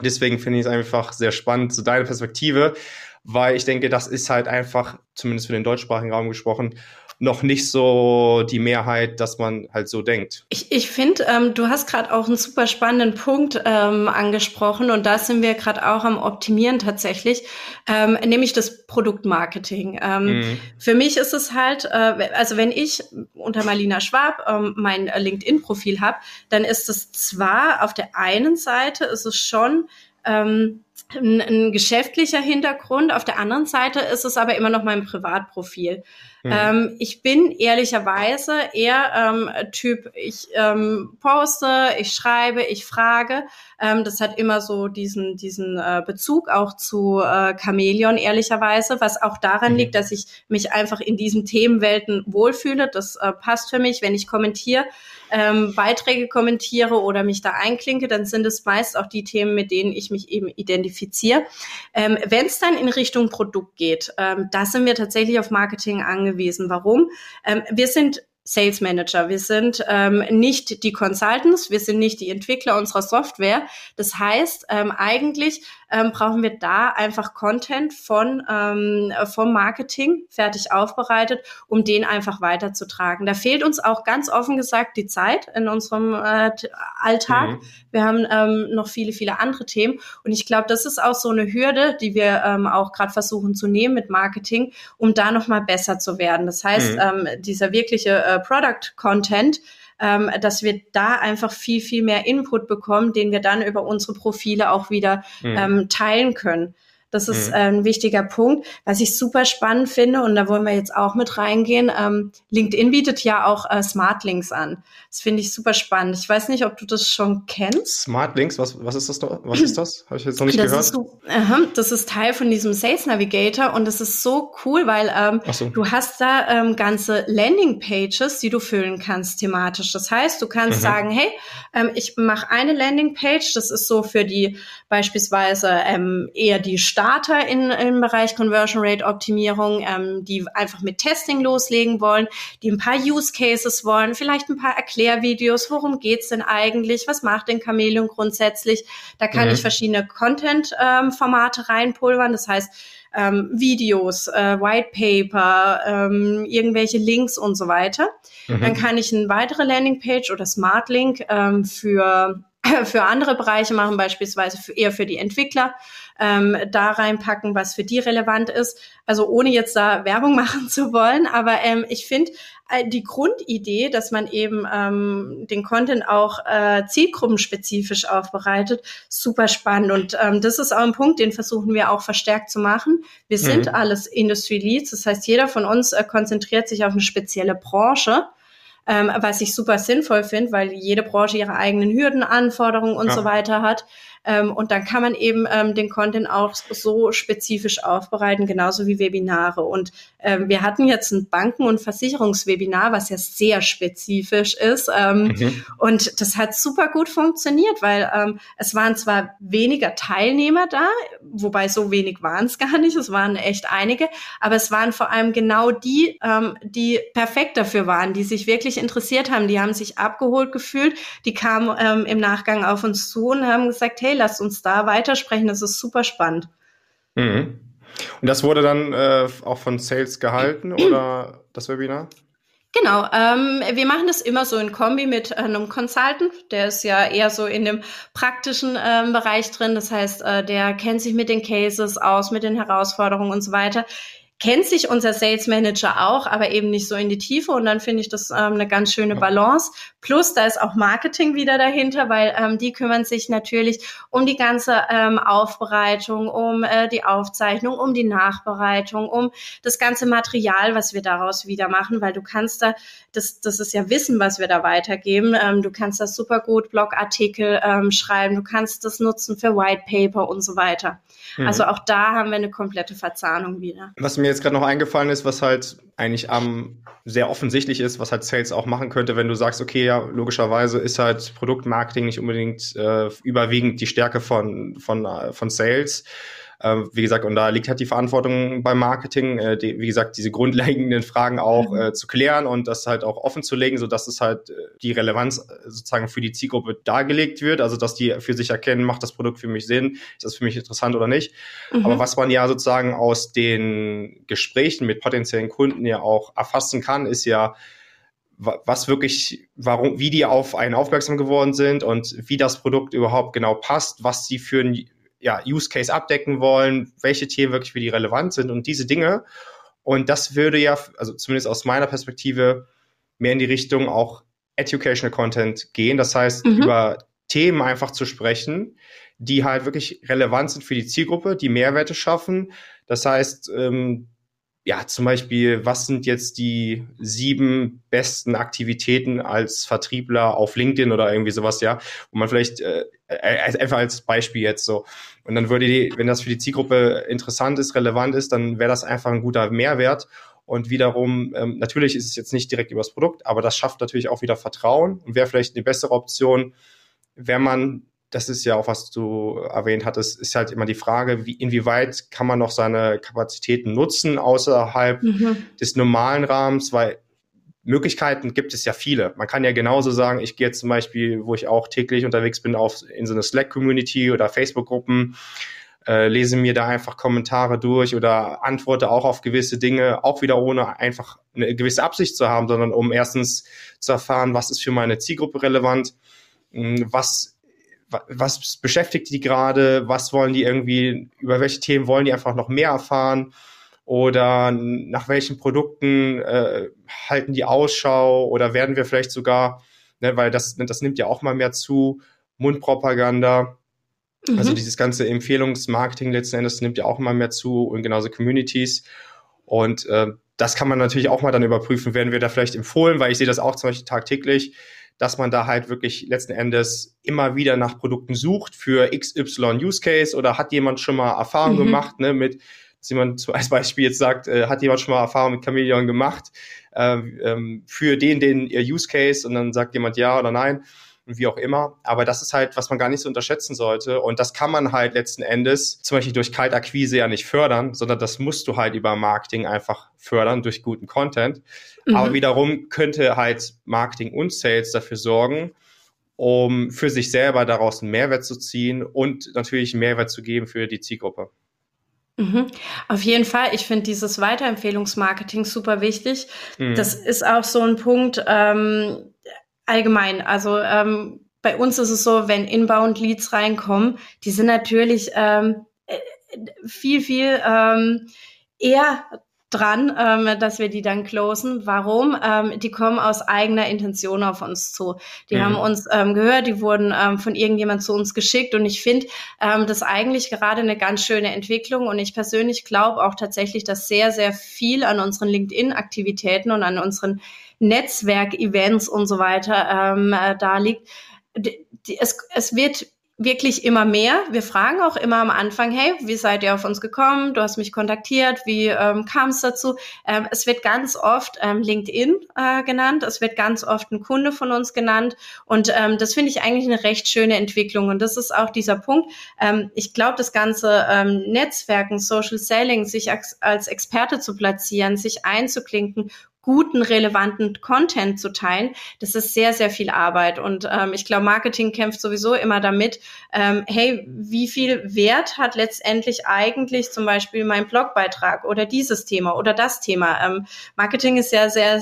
S2: Deswegen finde ich es einfach sehr spannend, so deine Perspektive, weil ich denke, das ist halt einfach, zumindest für den deutschsprachigen Raum gesprochen, noch nicht so die Mehrheit, dass man halt so denkt.
S3: Ich, ich finde, ähm, du hast gerade auch einen super spannenden Punkt ähm, angesprochen und da sind wir gerade auch am Optimieren tatsächlich, ähm, nämlich das Produktmarketing. Ähm, mhm. Für mich ist es halt, äh, also wenn ich unter Marlina Schwab ähm, mein LinkedIn-Profil habe, dann ist es zwar auf der einen Seite ist es schon ähm, ein, ein geschäftlicher Hintergrund, auf der anderen Seite ist es aber immer noch mein Privatprofil. Mhm. Ähm, ich bin ehrlicherweise eher ähm, Typ, ich ähm, poste, ich schreibe, ich frage. Ähm, das hat immer so diesen, diesen äh, Bezug auch zu äh, Chamäleon, ehrlicherweise, was auch daran mhm. liegt, dass ich mich einfach in diesen Themenwelten wohlfühle. Das äh, passt für mich, wenn ich kommentiere ähm, Beiträge kommentiere oder mich da einklinke, dann sind es meist auch die Themen, mit denen ich mich eben identifiziere. Ähm, Wenn es dann in Richtung Produkt geht, ähm, da sind wir tatsächlich auf Marketing angewiesen. Warum? Ähm, wir sind Sales Manager. Wir sind ähm, nicht die Consultants, wir sind nicht die Entwickler unserer Software. Das heißt, ähm, eigentlich ähm, brauchen wir da einfach Content von ähm, vom Marketing fertig aufbereitet, um den einfach weiterzutragen. Da fehlt uns auch ganz offen gesagt die Zeit in unserem äh, Alltag. Mhm. Wir haben ähm, noch viele, viele andere Themen und ich glaube, das ist auch so eine Hürde, die wir ähm, auch gerade versuchen zu nehmen mit Marketing, um da noch mal besser zu werden. Das heißt, mhm. ähm, dieser wirkliche äh, Product Content ähm, dass wir da einfach viel, viel mehr Input bekommen, den wir dann über unsere Profile auch wieder mhm. ähm, teilen können. Das ist mhm. ein wichtiger Punkt. Was ich super spannend finde, und da wollen wir jetzt auch mit reingehen, ähm, LinkedIn bietet ja auch äh, Smart Links an. Das finde ich super spannend. Ich weiß nicht, ob du das schon kennst.
S2: Smart Links, was, was ist das? Was ist das? Habe ich jetzt noch nicht
S3: das
S2: gehört.
S3: Ist so, uh, das ist Teil von diesem Sales Navigator und das ist so cool, weil ähm, so. du hast da ähm, ganze Landing Pages, die du füllen kannst thematisch. Das heißt, du kannst mhm. sagen, hey, ähm, ich mache eine Landing Page, das ist so für die beispielsweise ähm, eher die Starter in, im Bereich Conversion Rate Optimierung, ähm, die einfach mit Testing loslegen wollen, die ein paar Use Cases wollen, vielleicht ein paar Erklärvideos, worum geht's denn eigentlich, was macht denn Chameleon grundsätzlich. Da kann mhm. ich verschiedene Content-Formate ähm, reinpulvern, das heißt ähm, Videos, äh, White Paper, ähm, irgendwelche Links und so weiter. Mhm. Dann kann ich eine weitere Landingpage oder Smart Link ähm, für <clears throat> für andere Bereiche machen, beispielsweise für, eher für die Entwickler, ähm, da reinpacken, was für die relevant ist. Also ohne jetzt da Werbung <laughs> machen zu wollen, aber ähm, ich finde äh, die Grundidee, dass man eben ähm, den Content auch äh, zielgruppenspezifisch aufbereitet, super spannend. Und ähm, das ist auch ein Punkt, den versuchen wir auch verstärkt zu machen. Wir mhm. sind alles Industry Leads, das heißt, jeder von uns äh, konzentriert sich auf eine spezielle Branche ähm, was ich super sinnvoll finde, weil jede Branche ihre eigenen Hürden, Anforderungen und ja. so weiter hat. Ähm, und dann kann man eben ähm, den Content auch so spezifisch aufbereiten, genauso wie Webinare. Und ähm, wir hatten jetzt ein Banken- und Versicherungswebinar, was ja sehr spezifisch ist. Ähm, mhm. Und das hat super gut funktioniert, weil ähm, es waren zwar weniger Teilnehmer da, wobei so wenig waren es <laughs> gar nicht, es waren echt einige, aber es waren vor allem genau die, ähm, die perfekt dafür waren, die sich wirklich interessiert haben, die haben sich abgeholt gefühlt, die kamen ähm, im Nachgang auf uns zu und haben gesagt, hey, lasst uns da weitersprechen, das ist super spannend.
S2: Mhm. Und das wurde dann äh, auch von Sales gehalten <clears throat> oder das Webinar?
S3: Genau, ähm, wir machen das immer so in Kombi mit einem Consultant, der ist ja eher so in dem praktischen ähm, Bereich drin, das heißt, äh, der kennt sich mit den Cases aus, mit den Herausforderungen und so weiter kennt sich unser Sales Manager auch, aber eben nicht so in die Tiefe. Und dann finde ich das ähm, eine ganz schöne Balance. Plus, da ist auch Marketing wieder dahinter, weil ähm, die kümmern sich natürlich um die ganze ähm, Aufbereitung, um äh, die Aufzeichnung, um die Nachbereitung, um das ganze Material, was wir daraus wieder machen, weil du kannst da, das, das ist ja Wissen, was wir da weitergeben. Ähm, du kannst das super gut Blogartikel ähm, schreiben, du kannst das nutzen für White Paper und so weiter. Mhm. Also auch da haben wir eine komplette Verzahnung wieder.
S2: Was mir jetzt gerade noch eingefallen ist, was halt eigentlich am sehr offensichtlich ist, was halt Sales auch machen könnte, wenn du sagst, okay, ja, logischerweise ist halt Produktmarketing nicht unbedingt äh, überwiegend die Stärke von, von, äh, von Sales. Äh, wie gesagt, und da liegt halt die Verantwortung beim Marketing, äh, die, wie gesagt, diese grundlegenden Fragen auch mhm. äh, zu klären und das halt auch offen zu legen, sodass es halt äh, die Relevanz äh, sozusagen für die Zielgruppe dargelegt wird, also dass die für sich erkennen, macht das Produkt für mich Sinn, ist das für mich interessant oder nicht. Mhm. Aber was man ja sozusagen aus den Gesprächen mit potenziellen Kunden ja auch erfassen kann, ist ja, was wirklich, warum, wie die auf einen aufmerksam geworden sind und wie das Produkt überhaupt genau passt, was sie für ein ja, Use Case abdecken wollen, welche Themen wirklich für die relevant sind und diese Dinge. Und das würde ja, also zumindest aus meiner Perspektive, mehr in die Richtung auch Educational Content gehen. Das heißt, mhm. über Themen einfach zu sprechen, die halt wirklich relevant sind für die Zielgruppe, die Mehrwerte schaffen. Das heißt, ähm, ja, zum Beispiel, was sind jetzt die sieben besten Aktivitäten als Vertriebler auf LinkedIn oder irgendwie sowas, ja, wo man vielleicht äh, äh, einfach als Beispiel jetzt so. Und dann würde die, wenn das für die Zielgruppe interessant ist, relevant ist, dann wäre das einfach ein guter Mehrwert. Und wiederum, ähm, natürlich ist es jetzt nicht direkt übers Produkt, aber das schafft natürlich auch wieder Vertrauen und wäre vielleicht eine bessere Option, wenn man das ist ja auch, was du erwähnt hattest, ist halt immer die Frage, wie, inwieweit kann man noch seine Kapazitäten nutzen außerhalb mhm. des normalen Rahmens, weil Möglichkeiten gibt es ja viele. Man kann ja genauso sagen, ich gehe jetzt zum Beispiel, wo ich auch täglich unterwegs bin, auf, in so eine Slack-Community oder Facebook-Gruppen, äh, lese mir da einfach Kommentare durch oder antworte auch auf gewisse Dinge, auch wieder ohne einfach eine gewisse Absicht zu haben, sondern um erstens zu erfahren, was ist für meine Zielgruppe relevant, hm, was was beschäftigt die gerade, was wollen die irgendwie, über welche Themen wollen die einfach noch mehr erfahren? Oder nach welchen Produkten äh, halten die Ausschau? Oder werden wir vielleicht sogar, ne, weil das, das nimmt ja auch mal mehr zu, Mundpropaganda, mhm. also dieses ganze Empfehlungsmarketing letzten Endes nimmt ja auch immer mehr zu und genauso Communities. Und äh, das kann man natürlich auch mal dann überprüfen, werden wir da vielleicht empfohlen, weil ich sehe das auch zum Beispiel tagtäglich, dass man da halt wirklich letzten Endes immer wieder nach Produkten sucht für XY Use Case oder hat jemand schon mal Erfahrung mhm. gemacht ne, mit, dass jemand <laughs> als Beispiel jetzt sagt, äh, hat jemand schon mal Erfahrung mit Chameleon gemacht äh, ähm, für den, den ihr Use Case und dann sagt jemand ja oder nein und wie auch immer. Aber das ist halt, was man gar nicht so unterschätzen sollte. Und das kann man halt letzten Endes zum Beispiel durch Kaltakquise ja nicht fördern, sondern das musst du halt über Marketing einfach fördern durch guten Content. Mhm. Aber wiederum könnte halt Marketing und Sales dafür sorgen, um für sich selber daraus einen Mehrwert zu ziehen und natürlich einen Mehrwert zu geben für die Zielgruppe.
S3: Mhm. Auf jeden Fall. Ich finde dieses Weiterempfehlungsmarketing super wichtig. Mhm. Das ist auch so ein Punkt, ähm, allgemein. Also ähm, bei uns ist es so, wenn Inbound-Leads reinkommen, die sind natürlich ähm, äh, viel, viel ähm, eher dran, ähm, dass wir die dann closen. Warum? Ähm, die kommen aus eigener Intention auf uns zu. Die mhm. haben uns ähm, gehört, die wurden ähm, von irgendjemand zu uns geschickt und ich finde ähm, das eigentlich gerade eine ganz schöne Entwicklung und ich persönlich glaube auch tatsächlich, dass sehr, sehr viel an unseren LinkedIn-Aktivitäten und an unseren Netzwerk-Events und so weiter ähm, äh, da liegt. Es, es wird wirklich immer mehr. Wir fragen auch immer am Anfang, hey, wie seid ihr auf uns gekommen? Du hast mich kontaktiert, wie ähm, kam es dazu? Ähm, es wird ganz oft ähm, LinkedIn äh, genannt, es wird ganz oft ein Kunde von uns genannt und ähm, das finde ich eigentlich eine recht schöne Entwicklung und das ist auch dieser Punkt. Ähm, ich glaube, das ganze ähm, Netzwerken, Social Selling, sich als, als Experte zu platzieren, sich einzuklinken guten, relevanten Content zu teilen, das ist sehr, sehr viel Arbeit. Und ähm, ich glaube, Marketing kämpft sowieso immer damit, ähm, hey, wie viel Wert hat letztendlich eigentlich zum Beispiel mein Blogbeitrag oder dieses Thema oder das Thema? Ähm, Marketing ist ja sehr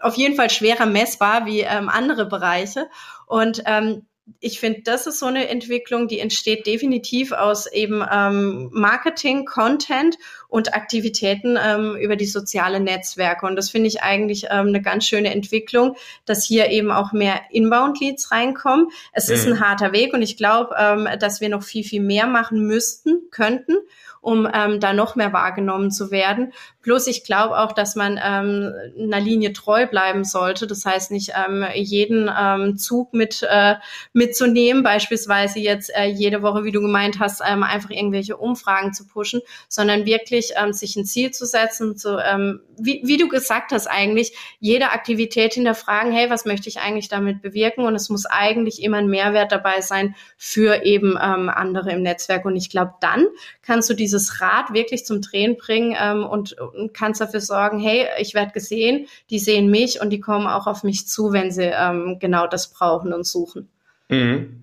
S3: auf jeden Fall schwerer messbar wie ähm, andere Bereiche. Und ähm, ich finde, das ist so eine Entwicklung, die entsteht definitiv aus eben ähm, Marketing, Content und Aktivitäten ähm, über die sozialen Netzwerke. Und das finde ich eigentlich ähm, eine ganz schöne Entwicklung, dass hier eben auch mehr Inbound-Leads reinkommen. Es mhm. ist ein harter Weg und ich glaube, ähm, dass wir noch viel, viel mehr machen müssten, könnten um ähm, da noch mehr wahrgenommen zu werden. Plus ich glaube auch, dass man ähm, einer Linie treu bleiben sollte. Das heißt nicht ähm, jeden ähm, Zug mit äh, mitzunehmen, beispielsweise jetzt äh, jede Woche, wie du gemeint hast, ähm, einfach irgendwelche Umfragen zu pushen, sondern wirklich ähm, sich ein Ziel zu setzen, zu, ähm, wie, wie du gesagt hast eigentlich, jede Aktivität hinterfragen, hey, was möchte ich eigentlich damit bewirken? Und es muss eigentlich immer ein Mehrwert dabei sein für eben ähm, andere im Netzwerk. Und ich glaube, dann kannst du dieses Rad wirklich zum Drehen bringen ähm, und, und kannst dafür sorgen, hey, ich werde gesehen, die sehen mich und die kommen auch auf mich zu, wenn sie ähm, genau das brauchen und suchen.
S2: Mhm.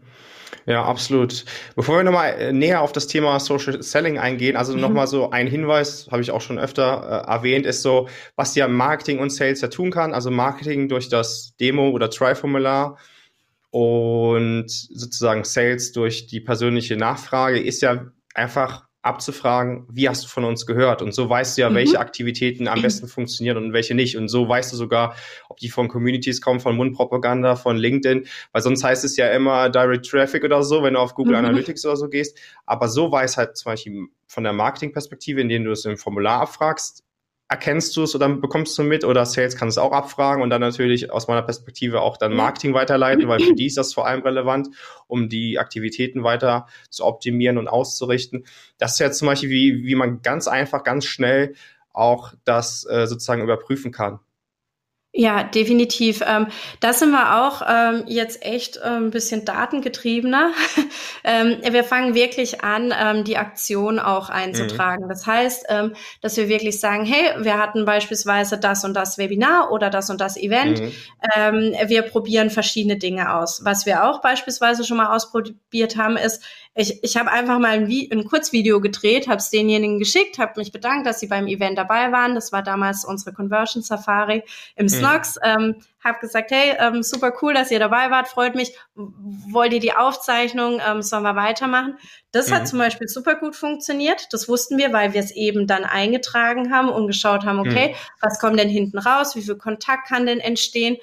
S2: Ja, absolut. Bevor wir nochmal äh, näher auf das Thema Social Selling eingehen, also mhm. nochmal so ein Hinweis, habe ich auch schon öfter äh, erwähnt, ist so, was ja Marketing und Sales ja tun kann. Also Marketing durch das Demo- oder Try-Formular und sozusagen Sales durch die persönliche Nachfrage ist ja einfach abzufragen, wie hast du von uns gehört? Und so weißt du ja, mhm. welche Aktivitäten am besten funktionieren und welche nicht. Und so weißt du sogar, ob die von Communities kommen, von Mundpropaganda, von LinkedIn, weil sonst heißt es ja immer Direct Traffic oder so, wenn du auf Google mhm. Analytics oder so gehst. Aber so weiß halt zum Beispiel von der Marketingperspektive, indem du es im Formular abfragst, erkennst du es oder bekommst du mit oder Sales kann es auch abfragen und dann natürlich aus meiner Perspektive auch dann Marketing weiterleiten, weil für die ist das vor allem relevant, um die Aktivitäten weiter zu optimieren und auszurichten. Das ist jetzt zum Beispiel, wie, wie man ganz einfach, ganz schnell auch das äh, sozusagen überprüfen kann.
S3: Ja, definitiv. Ähm, da sind wir auch ähm, jetzt echt ähm, ein bisschen datengetriebener. <laughs> ähm, wir fangen wirklich an, die Aktion auch einzutragen. Mhm. Das heißt, dass wir wirklich sagen, hey, wir hatten beispielsweise das und das Webinar oder das und das Event. Mhm. Wir probieren verschiedene Dinge aus. Was wir auch beispielsweise schon mal ausprobiert haben, ist, ich, ich habe einfach mal ein, ein Kurzvideo gedreht, habe es denjenigen geschickt, habe mich bedankt, dass sie beim Event dabei waren. Das war damals unsere Conversion Safari im mhm. Snox. Ähm, habe gesagt, hey, ähm, super cool, dass ihr dabei wart, freut mich. Wollt ihr die Aufzeichnung? Ähm, sollen wir weitermachen? Das mhm. hat zum Beispiel super gut funktioniert. Das wussten wir, weil wir es eben dann eingetragen haben und geschaut haben, okay, mhm. was kommt denn hinten raus? Wie viel Kontakt kann denn entstehen?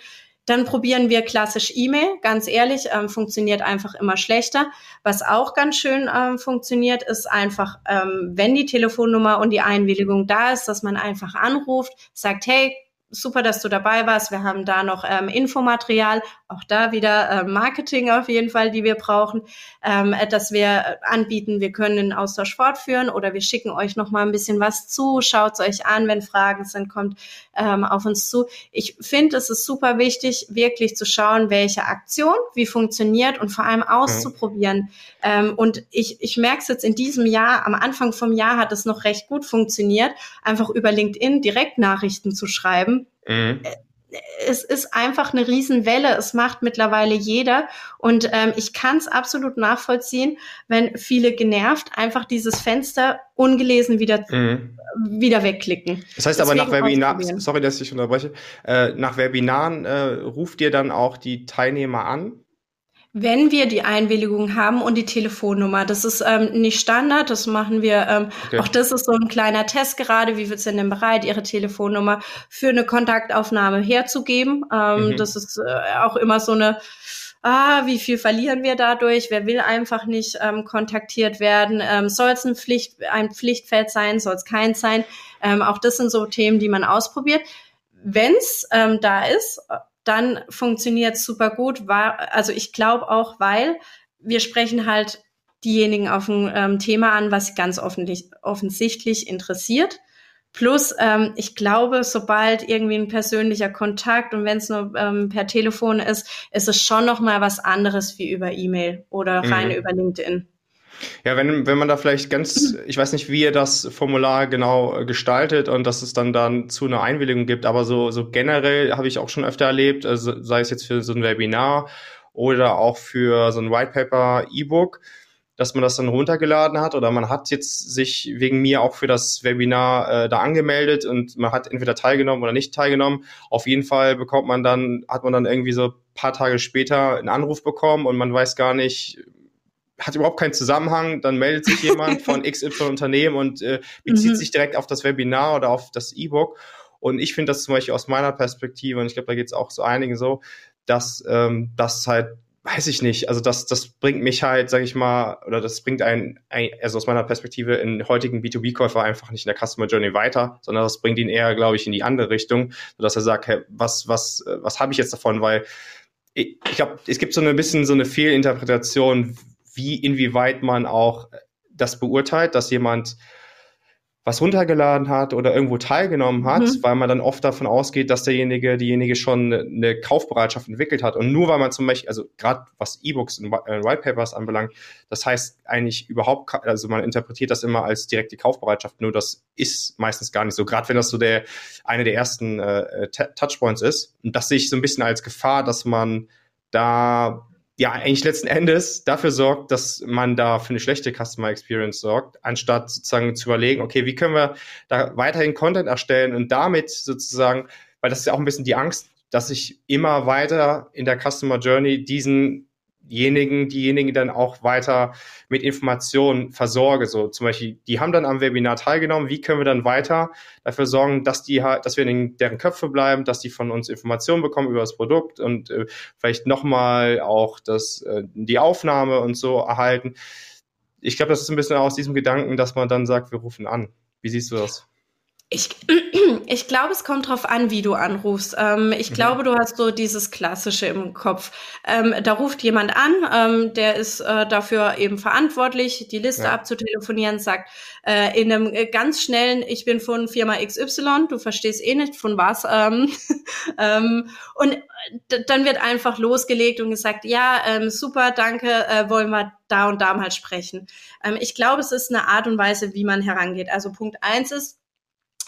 S3: Dann probieren wir klassisch E-Mail. Ganz ehrlich, ähm, funktioniert einfach immer schlechter. Was auch ganz schön ähm, funktioniert, ist einfach, ähm, wenn die Telefonnummer und die Einwilligung da ist, dass man einfach anruft, sagt, hey, super, dass du dabei warst. Wir haben da noch ähm, Infomaterial, auch da wieder äh, Marketing auf jeden Fall, die wir brauchen, ähm, dass wir anbieten, wir können den Austausch fortführen oder wir schicken euch noch mal ein bisschen was zu, schaut es euch an, wenn Fragen sind, kommt ähm, auf uns zu. Ich finde, es ist super wichtig, wirklich zu schauen, welche Aktion, wie funktioniert und vor allem auszuprobieren. Mhm. Ähm, und ich, ich merke es jetzt in diesem Jahr, am Anfang vom Jahr hat es noch recht gut funktioniert, einfach über LinkedIn direkt Nachrichten zu schreiben. Mhm. Es ist einfach eine Riesenwelle. Es macht mittlerweile jeder. Und ähm, ich kann es absolut nachvollziehen, wenn viele genervt einfach dieses Fenster ungelesen wieder, mhm. wieder wegklicken.
S2: Das heißt Deswegen aber nach Webinaren, sorry, dass ich unterbreche, äh, nach Webinaren äh, ruft ihr dann auch die Teilnehmer an?
S3: Wenn wir die Einwilligung haben und die Telefonnummer, das ist ähm, nicht Standard, das machen wir, ähm, okay. auch das ist so ein kleiner Test gerade, wie wird sind denn bereit, ihre Telefonnummer für eine Kontaktaufnahme herzugeben. Ähm, mhm. Das ist äh, auch immer so eine, ah, wie viel verlieren wir dadurch? Wer will einfach nicht ähm, kontaktiert werden? Ähm, soll es ein, Pflicht, ein Pflichtfeld sein? Soll es keins sein? Ähm, auch das sind so Themen, die man ausprobiert. Wenn's ähm, da ist, dann funktioniert super gut. War, also ich glaube auch, weil wir sprechen halt diejenigen auf ein ähm, Thema an, was ganz offensichtlich interessiert. Plus, ähm, ich glaube, sobald irgendwie ein persönlicher Kontakt und wenn es nur ähm, per Telefon ist, ist es schon noch mal was anderes wie über E-Mail oder rein mhm. über LinkedIn.
S2: Ja, wenn, wenn man da vielleicht ganz, ich weiß nicht, wie ihr das Formular genau äh, gestaltet und dass es dann dann zu einer Einwilligung gibt, aber so, so generell habe ich auch schon öfter erlebt, also sei es jetzt für so ein Webinar oder auch für so ein White Paper E-Book, dass man das dann runtergeladen hat oder man hat jetzt sich wegen mir auch für das Webinar äh, da angemeldet und man hat entweder teilgenommen oder nicht teilgenommen. Auf jeden Fall bekommt man dann, hat man dann irgendwie so paar Tage später einen Anruf bekommen und man weiß gar nicht, hat überhaupt keinen Zusammenhang, dann meldet sich jemand von <laughs> XY Unternehmen und äh, bezieht mhm. sich direkt auf das Webinar oder auf das E-Book. Und ich finde das zum Beispiel aus meiner Perspektive, und ich glaube, da geht es auch so einigen so, dass ähm, das halt weiß ich nicht. Also das, das bringt mich halt, sage ich mal, oder das bringt einen, also aus meiner Perspektive, in heutigen B2B-Käufer einfach nicht in der Customer Journey weiter, sondern das bringt ihn eher, glaube ich, in die andere Richtung, sodass er sagt, hey, was, was, was habe ich jetzt davon? Weil ich, ich glaube, es gibt so ein bisschen so eine Fehlinterpretation, wie inwieweit man auch das beurteilt, dass jemand was runtergeladen hat oder irgendwo teilgenommen hat, mhm. weil man dann oft davon ausgeht, dass derjenige, diejenige schon eine Kaufbereitschaft entwickelt hat. Und nur weil man zum Beispiel, also gerade was E-Books und äh, White Papers anbelangt, das heißt eigentlich überhaupt, also man interpretiert das immer als direkte Kaufbereitschaft, nur das ist meistens gar nicht so, gerade wenn das so der eine der ersten äh, Touchpoints ist. Und das sehe ich so ein bisschen als Gefahr, dass man da ja eigentlich letzten Endes dafür sorgt, dass man da für eine schlechte Customer Experience sorgt, anstatt sozusagen zu überlegen, okay, wie können wir da weiterhin Content erstellen und damit sozusagen, weil das ist ja auch ein bisschen die Angst, dass ich immer weiter in der Customer Journey diesen diejenigen, diejenigen dann auch weiter mit Informationen versorge. So zum Beispiel, die haben dann am Webinar teilgenommen. Wie können wir dann weiter dafür sorgen, dass die dass wir in deren Köpfe bleiben, dass die von uns Informationen bekommen über das Produkt und äh, vielleicht nochmal auch das, äh, die Aufnahme und so erhalten. Ich glaube, das ist ein bisschen aus diesem Gedanken, dass man dann sagt, wir rufen an. Wie siehst du das?
S3: Ich, <clears throat> ich glaube, es kommt drauf an, wie du anrufst. Ähm, ich mhm. glaube, du hast so dieses Klassische im Kopf. Ähm, da ruft jemand an, ähm, der ist äh, dafür eben verantwortlich, die Liste ja. abzutelefonieren, sagt äh, in einem äh, ganz schnellen, ich bin von Firma XY, du verstehst eh nicht von was. Ähm, <laughs> ähm, und dann wird einfach losgelegt und gesagt, ja, ähm, super, danke, äh, wollen wir da und da mal sprechen. Ich glaube, es ist eine Art und Weise, wie man herangeht. Also Punkt eins ist,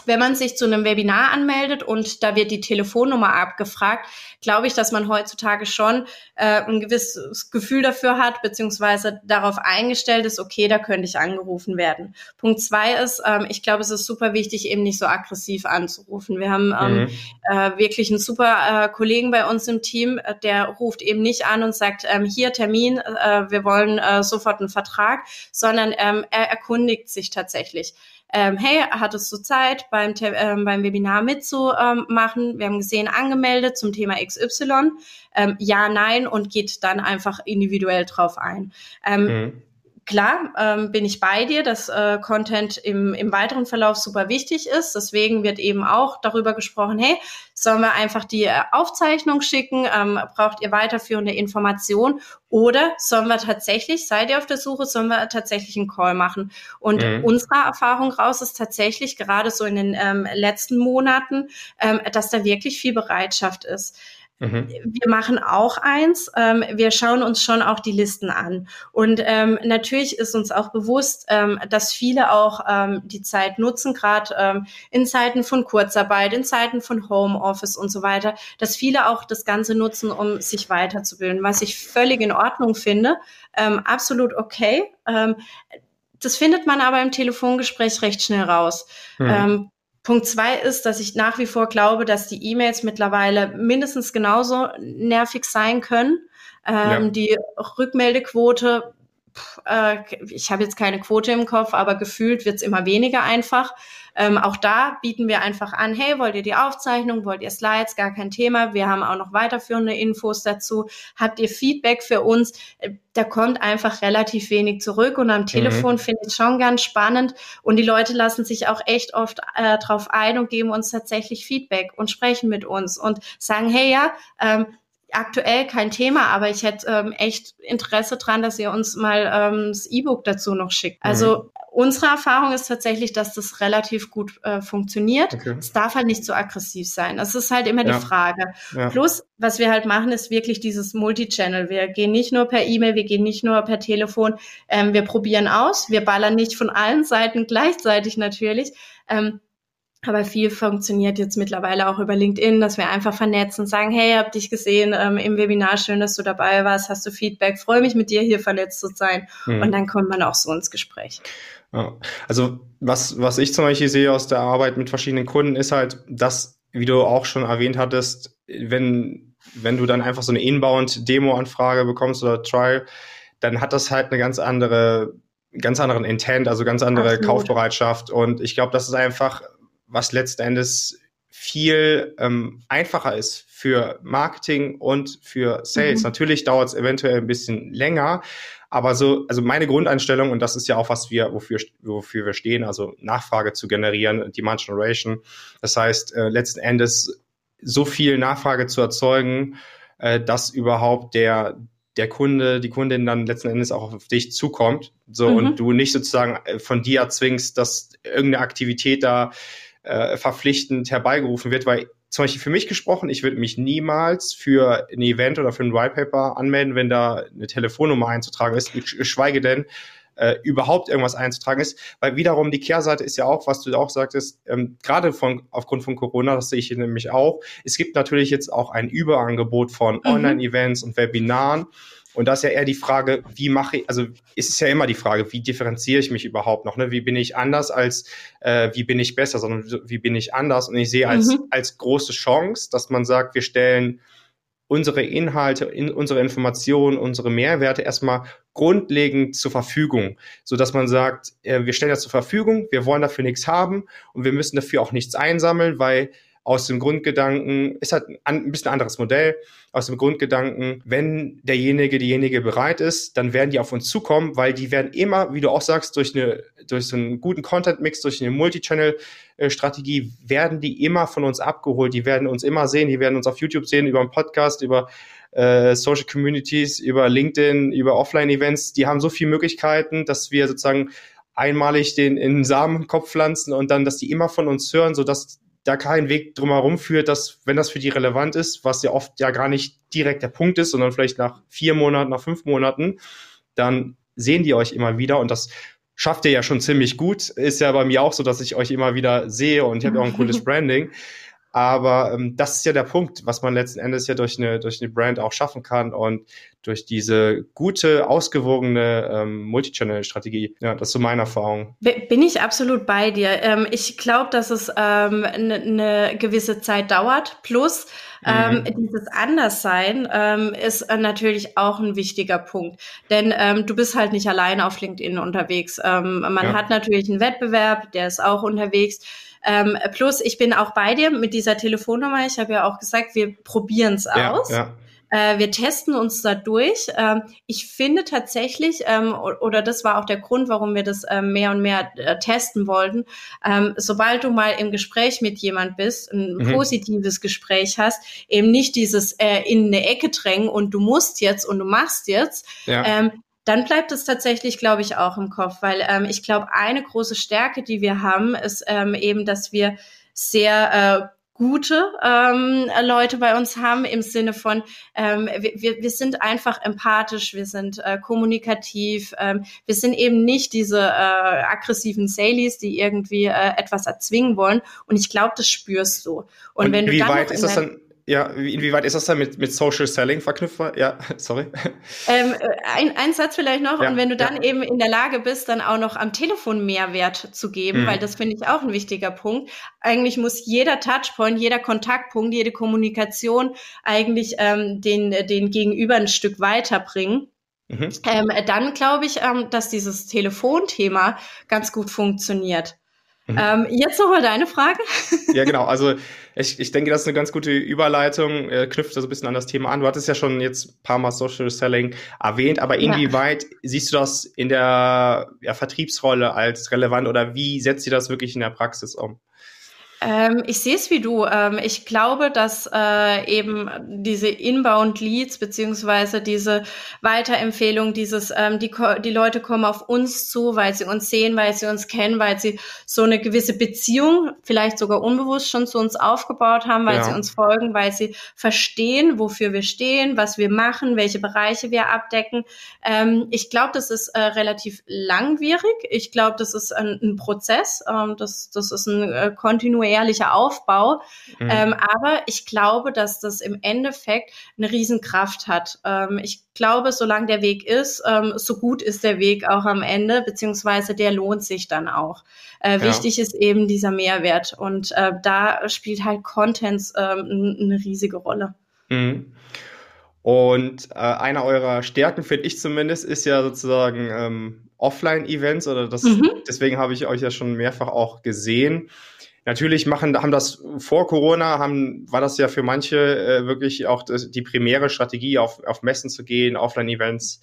S3: wenn man sich zu einem Webinar anmeldet und da wird die Telefonnummer abgefragt, glaube ich, dass man heutzutage schon äh, ein gewisses Gefühl dafür hat, beziehungsweise darauf eingestellt ist, okay, da könnte ich angerufen werden. Punkt zwei ist, ähm, ich glaube, es ist super wichtig, eben nicht so aggressiv anzurufen. Wir haben ähm, mhm. äh, wirklich einen super äh, Kollegen bei uns im Team, äh, der ruft eben nicht an und sagt, ähm, hier Termin, äh, wir wollen äh, sofort einen Vertrag, sondern ähm, er erkundigt sich tatsächlich ähm, hey, hattest du Zeit beim, ähm, beim Webinar mitzumachen? Wir haben gesehen, angemeldet zum Thema XY. Ähm, ja, nein und geht dann einfach individuell drauf ein. Ähm, mhm. Klar, ähm, bin ich bei dir, dass äh, Content im, im weiteren Verlauf super wichtig ist. Deswegen wird eben auch darüber gesprochen, hey, sollen wir einfach die äh, Aufzeichnung schicken? Ähm, braucht ihr weiterführende Informationen? Oder sollen wir tatsächlich, seid ihr auf der Suche, sollen wir tatsächlich einen Call machen? Und mhm. unserer Erfahrung raus ist tatsächlich gerade so in den ähm, letzten Monaten, ähm, dass da wirklich viel Bereitschaft ist. Mhm. Wir machen auch eins, ähm, wir schauen uns schon auch die Listen an. Und ähm, natürlich ist uns auch bewusst, ähm, dass viele auch ähm, die Zeit nutzen, gerade ähm, in Zeiten von Kurzarbeit, in Zeiten von Homeoffice und so weiter, dass viele auch das Ganze nutzen, um sich weiterzubilden, was ich völlig in Ordnung finde, ähm, absolut okay. Ähm, das findet man aber im Telefongespräch recht schnell raus. Mhm. Punkt zwei ist, dass ich nach wie vor glaube, dass die E-Mails mittlerweile mindestens genauso nervig sein können. Ähm, ja. Die Rückmeldequote, äh, ich habe jetzt keine Quote im Kopf, aber gefühlt wird es immer weniger einfach. Ähm, auch da bieten wir einfach an, hey, wollt ihr die Aufzeichnung, wollt ihr Slides, gar kein Thema. Wir haben auch noch weiterführende Infos dazu. Habt ihr Feedback für uns? Äh, da kommt einfach relativ wenig zurück und am mhm. Telefon mhm. finde ich schon ganz spannend und die Leute lassen sich auch echt oft äh, drauf ein und geben uns tatsächlich Feedback und sprechen mit uns und sagen, hey ja, ähm, aktuell kein Thema, aber ich hätte ähm, echt Interesse dran, dass ihr uns mal ähm, das E-Book dazu noch schickt. Also mhm. unsere Erfahrung ist tatsächlich, dass das relativ gut äh, funktioniert. Okay. Es darf halt nicht so aggressiv sein. Das ist halt immer ja. die Frage. Ja. Plus, was wir halt machen, ist wirklich dieses Multi-Channel. Wir gehen nicht nur per E-Mail, wir gehen nicht nur per Telefon. Ähm, wir probieren aus. Wir ballern nicht von allen Seiten gleichzeitig natürlich. Ähm, aber viel funktioniert jetzt mittlerweile auch über LinkedIn, dass wir einfach vernetzen und sagen, hey, hab dich gesehen ähm, im Webinar, schön, dass du dabei warst, hast du Feedback, freue mich mit dir hier vernetzt zu sein. Mhm. Und dann kommt man auch so ins Gespräch.
S2: Also was, was ich zum Beispiel sehe aus der Arbeit mit verschiedenen Kunden, ist halt, dass, wie du auch schon erwähnt hattest, wenn, wenn du dann einfach so eine Inbound-Demo-Anfrage bekommst oder Trial, dann hat das halt eine ganz andere ganz anderen Intent, also ganz andere Absolut. Kaufbereitschaft. Und ich glaube, das ist einfach was letzten Endes viel ähm, einfacher ist für Marketing und für Sales. Mhm. Natürlich dauert es eventuell ein bisschen länger, aber so, also meine Grundeinstellung, und das ist ja auch, was wir, wofür, wofür wir stehen, also Nachfrage zu generieren, Demand Generation. Das heißt, äh, letzten Endes so viel Nachfrage zu erzeugen, äh, dass überhaupt der, der Kunde, die Kundin dann letzten Endes auch auf dich zukommt. So, mhm. und du nicht sozusagen äh, von dir erzwingst, dass irgendeine Aktivität da äh, verpflichtend herbeigerufen wird, weil zum Beispiel für mich gesprochen, ich würde mich niemals für ein Event oder für ein Whitepaper anmelden, wenn da eine Telefonnummer einzutragen ist, geschweige denn äh, überhaupt irgendwas einzutragen ist, weil wiederum die Kehrseite ist ja auch, was du auch sagtest, ähm, gerade von aufgrund von Corona, das sehe ich nämlich auch. Es gibt natürlich jetzt auch ein Überangebot von mhm. Online-Events und Webinaren und da ist ja eher die Frage, wie mache ich, also ist es ja immer die Frage, wie differenziere ich mich überhaupt noch? Ne? Wie bin ich anders als, äh, wie bin ich besser, sondern wie bin ich anders? Und ich sehe als, mhm. als große Chance, dass man sagt, wir stellen unsere Inhalte, in, unsere Informationen, unsere Mehrwerte erstmal grundlegend zur Verfügung, so dass man sagt, äh, wir stellen das zur Verfügung, wir wollen dafür nichts haben und wir müssen dafür auch nichts einsammeln, weil aus dem Grundgedanken, ist halt ein, ein bisschen anderes Modell, aus dem Grundgedanken, wenn derjenige, diejenige bereit ist, dann werden die auf uns zukommen, weil die werden immer, wie du auch sagst, durch eine, durch so einen guten Content-Mix, durch eine Multichannel-Strategie, werden die immer von uns abgeholt, die werden uns immer sehen, die werden uns auf YouTube sehen, über einen Podcast, über äh, Social Communities, über LinkedIn, über Offline-Events, die haben so viele Möglichkeiten, dass wir sozusagen einmalig den in den Samenkopf pflanzen und dann, dass die immer von uns hören, so dass da kein Weg drumherum führt, dass, wenn das für die relevant ist, was ja oft ja gar nicht direkt der Punkt ist, sondern vielleicht nach vier Monaten, nach fünf Monaten, dann sehen die euch immer wieder und das schafft ihr ja schon ziemlich gut. Ist ja bei mir auch so, dass ich euch immer wieder sehe und ich habe auch ein cooles <laughs> Branding. Aber ähm, das ist ja der Punkt, was man letzten Endes ja durch eine, durch eine Brand auch schaffen kann und durch diese gute, ausgewogene ähm, Multichannel-Strategie. Ja, das ist so meine Erfahrung.
S3: Bin ich absolut bei dir. Ähm, ich glaube, dass es eine ähm, ne, gewisse Zeit dauert. Plus, ähm, mhm. dieses Anderssein ähm, ist äh, natürlich auch ein wichtiger Punkt. Denn ähm, du bist halt nicht alleine auf LinkedIn unterwegs. Ähm, man ja. hat natürlich einen Wettbewerb, der ist auch unterwegs. Ähm, plus, ich bin auch bei dir mit dieser Telefonnummer. Ich habe ja auch gesagt, wir probieren es ja, aus. Ja. Äh, wir testen uns da durch. Ähm, ich finde tatsächlich, ähm, oder das war auch der Grund, warum wir das ähm, mehr und mehr äh, testen wollten, ähm, sobald du mal im Gespräch mit jemand bist, ein mhm. positives Gespräch hast, eben nicht dieses äh, in eine Ecke drängen und du musst jetzt und du machst jetzt, ja. Dann bleibt es tatsächlich, glaube ich, auch im Kopf, weil ähm, ich glaube, eine große Stärke, die wir haben, ist ähm, eben, dass wir sehr äh, gute ähm, Leute bei uns haben im Sinne von, ähm, wir, wir sind einfach empathisch, wir sind äh, kommunikativ, ähm, wir sind eben nicht diese äh, aggressiven Salies, die irgendwie äh, etwas erzwingen wollen. Und ich glaube, das spürst du.
S2: Und, Und wenn du wie dann weit ist das dann? Ja, inwieweit ist das dann mit, mit Social Selling verknüpft? Ja, <laughs> sorry.
S3: Ähm, ein, ein Satz vielleicht noch. Ja, und wenn du dann ja. eben in der Lage bist, dann auch noch am Telefon Mehrwert zu geben, mhm. weil das finde ich auch ein wichtiger Punkt. Eigentlich muss jeder Touchpoint, jeder Kontaktpunkt, jede Kommunikation eigentlich ähm, den, den Gegenüber ein Stück weiterbringen. Mhm. Ähm, dann glaube ich, ähm, dass dieses Telefonthema ganz gut funktioniert. Mhm. Ähm, jetzt nochmal deine Frage. <laughs>
S2: Ja, genau. Also ich, ich denke, das ist eine ganz gute Überleitung, äh, knüpft so ein bisschen an das Thema an. Du hattest ja schon jetzt ein paar Mal Social Selling erwähnt, aber inwieweit ja. siehst du das in der ja, Vertriebsrolle als relevant oder wie setzt ihr das wirklich in der Praxis um?
S3: Ähm, ich sehe es wie du. Ähm, ich glaube, dass äh, eben diese Inbound-Leads beziehungsweise diese Weiterempfehlung, dieses ähm, die, die Leute kommen auf uns zu, weil sie uns sehen, weil sie uns kennen, weil sie so eine gewisse Beziehung, vielleicht sogar unbewusst schon zu uns aufgebaut haben, weil ja. sie uns folgen, weil sie verstehen, wofür wir stehen, was wir machen, welche Bereiche wir abdecken. Ähm, ich glaube, das ist äh, relativ langwierig. Ich glaube, das ist ein, ein Prozess. Ähm, das, das ist ein äh, kontinuierlicher kontinuierlicher Aufbau. Mhm. Ähm, aber ich glaube, dass das im Endeffekt eine Riesenkraft hat. Ähm, ich glaube, solange der Weg ist, ähm, so gut ist der Weg auch am Ende, beziehungsweise der lohnt sich dann auch. Äh, ja. Wichtig ist eben dieser Mehrwert und äh, da spielt halt Content ähm, eine riesige Rolle.
S2: Mhm. Und äh, einer eurer Stärken, finde ich zumindest, ist ja sozusagen ähm, Offline-Events oder das, mhm. deswegen habe ich euch ja schon mehrfach auch gesehen. Natürlich machen, haben das vor Corona, haben, war das ja für manche äh, wirklich auch das, die primäre Strategie, auf, auf Messen zu gehen, Offline-Events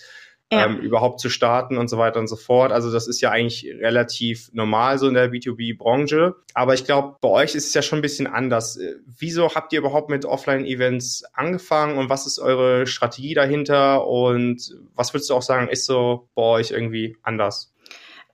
S2: ja. ähm, überhaupt zu starten und so weiter und so fort. Also das ist ja eigentlich relativ normal so in der B2B-Branche. Aber ich glaube, bei euch ist es ja schon ein bisschen anders. Äh, wieso habt ihr überhaupt mit Offline-Events angefangen und was ist eure Strategie dahinter und was würdest du auch sagen, ist so bei euch irgendwie anders?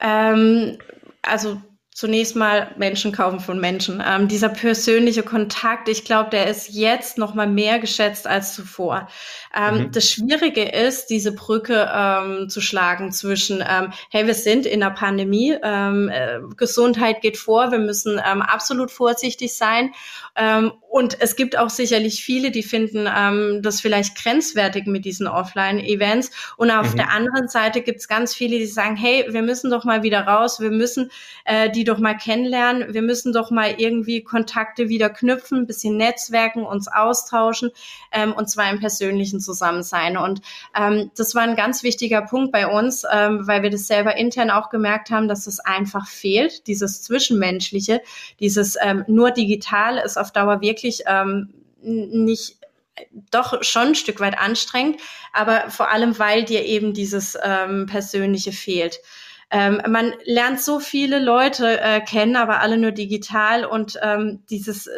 S3: Ähm, also zunächst mal Menschen kaufen von Menschen. Ähm, dieser persönliche Kontakt, ich glaube, der ist jetzt noch mal mehr geschätzt als zuvor. Ähm, mhm. Das Schwierige ist, diese Brücke ähm, zu schlagen zwischen, ähm, hey, wir sind in einer Pandemie, ähm, äh, Gesundheit geht vor, wir müssen ähm, absolut vorsichtig sein. Und es gibt auch sicherlich viele, die finden das vielleicht grenzwertig mit diesen Offline-Events. Und auf mhm. der anderen Seite gibt es ganz viele, die sagen, hey, wir müssen doch mal wieder raus, wir müssen äh, die doch mal kennenlernen, wir müssen doch mal irgendwie Kontakte wieder knüpfen, ein bisschen netzwerken, uns austauschen ähm, und zwar im persönlichen Zusammensein. Und ähm, das war ein ganz wichtiger Punkt bei uns, ähm, weil wir das selber intern auch gemerkt haben, dass es einfach fehlt, dieses Zwischenmenschliche, dieses ähm, nur digital ist auf Dauer wirklich ähm, nicht doch schon ein Stück weit anstrengend, aber vor allem, weil dir eben dieses ähm, Persönliche fehlt. Ähm, man lernt so viele Leute äh, kennen, aber alle nur digital und ähm, dieses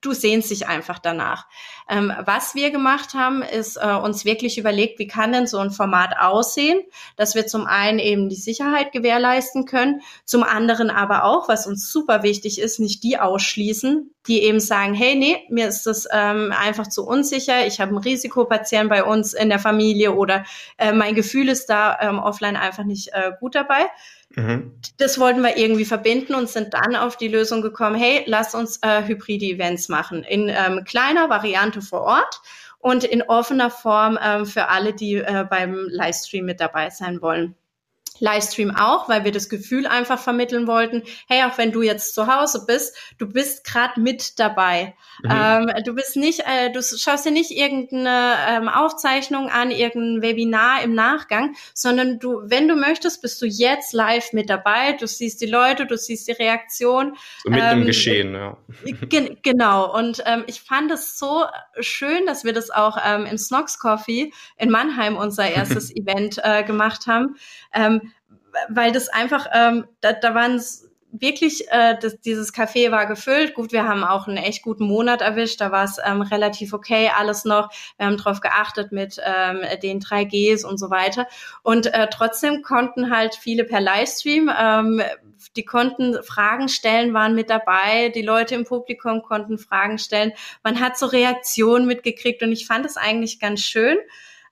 S3: du sehnst dich einfach danach. Ähm, was wir gemacht haben, ist äh, uns wirklich überlegt, wie kann denn so ein Format aussehen, dass wir zum einen eben die Sicherheit gewährleisten können, zum anderen aber auch, was uns super wichtig ist, nicht die ausschließen, die eben sagen, hey, nee, mir ist das ähm, einfach zu unsicher, ich habe einen Risikopatienten bei uns in der Familie oder äh, mein Gefühl ist da ähm, offline einfach nicht äh, gut dabei Mhm. Das wollten wir irgendwie verbinden und sind dann auf die Lösung gekommen, hey, lass uns äh, hybride Events machen. In ähm, kleiner Variante vor Ort und in offener Form ähm, für alle, die äh, beim Livestream mit dabei sein wollen. Livestream auch, weil wir das Gefühl einfach vermitteln wollten, hey, auch wenn du jetzt zu Hause bist, du bist gerade mit dabei. Mhm. Ähm, du bist nicht, äh, du schaust dir nicht irgendeine ähm, Aufzeichnung an, irgendein Webinar im Nachgang, sondern du, wenn du möchtest, bist du jetzt live mit dabei. Du siehst die Leute, du siehst die Reaktion.
S2: So mit ähm, im Geschehen, ja.
S3: Gen genau. Und ähm, ich fand es so schön, dass wir das auch ähm, im Snox Coffee in Mannheim unser erstes <laughs> Event äh, gemacht haben. Weil das einfach, ähm, da, da waren es wirklich, äh, das, dieses Café war gefüllt. Gut, wir haben auch einen echt guten Monat erwischt. Da war es ähm, relativ okay, alles noch. Wir haben drauf geachtet mit ähm, den 3Gs und so weiter. Und äh, trotzdem konnten halt viele per Livestream, ähm, die konnten Fragen stellen, waren mit dabei. Die Leute im Publikum konnten Fragen stellen. Man hat so Reaktionen mitgekriegt und ich fand es eigentlich ganz schön.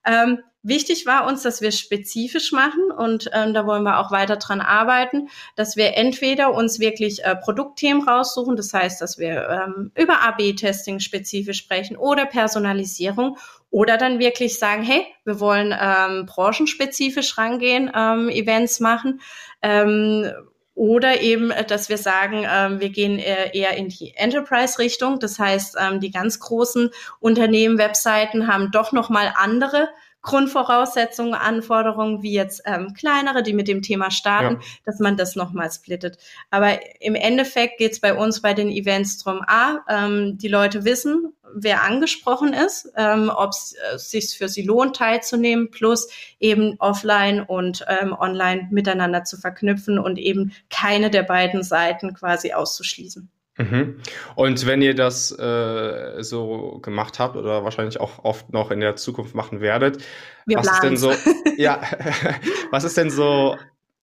S3: Ähm, Wichtig war uns, dass wir spezifisch machen und ähm, da wollen wir auch weiter dran arbeiten, dass wir entweder uns wirklich äh, Produktthemen raussuchen, das heißt, dass wir ähm, über AB-Testing spezifisch sprechen oder Personalisierung oder dann wirklich sagen, hey, wir wollen ähm, branchenspezifisch rangehen, ähm, Events machen. Ähm, oder eben, äh, dass wir sagen, ähm, wir gehen eher in die Enterprise-Richtung. Das heißt, ähm, die ganz großen Unternehmen, Webseiten haben doch noch mal andere Grundvoraussetzungen, Anforderungen wie jetzt ähm, kleinere, die mit dem Thema starten, ja. dass man das nochmal splittet. Aber im Endeffekt geht es bei uns bei den Events drum, a, ähm, die Leute wissen, wer angesprochen ist, ähm, ob es äh, sich für sie lohnt, teilzunehmen, plus eben offline und ähm, online miteinander zu verknüpfen und eben keine der beiden Seiten quasi auszuschließen.
S2: Mhm. Und wenn ihr das äh, so gemacht habt oder wahrscheinlich auch oft noch in der Zukunft machen werdet, Wir was ist denn so, <laughs> ja, <laughs> was ist denn so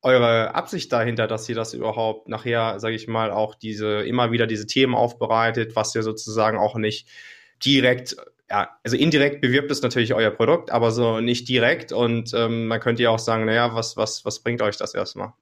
S2: eure Absicht dahinter, dass ihr das überhaupt nachher, sage ich mal, auch diese immer wieder diese Themen aufbereitet, was ihr sozusagen auch nicht direkt ja, also indirekt bewirbt es natürlich euer Produkt, aber so nicht direkt. Und ähm, man könnte ja auch sagen, naja, was, was, was bringt euch das erstmal?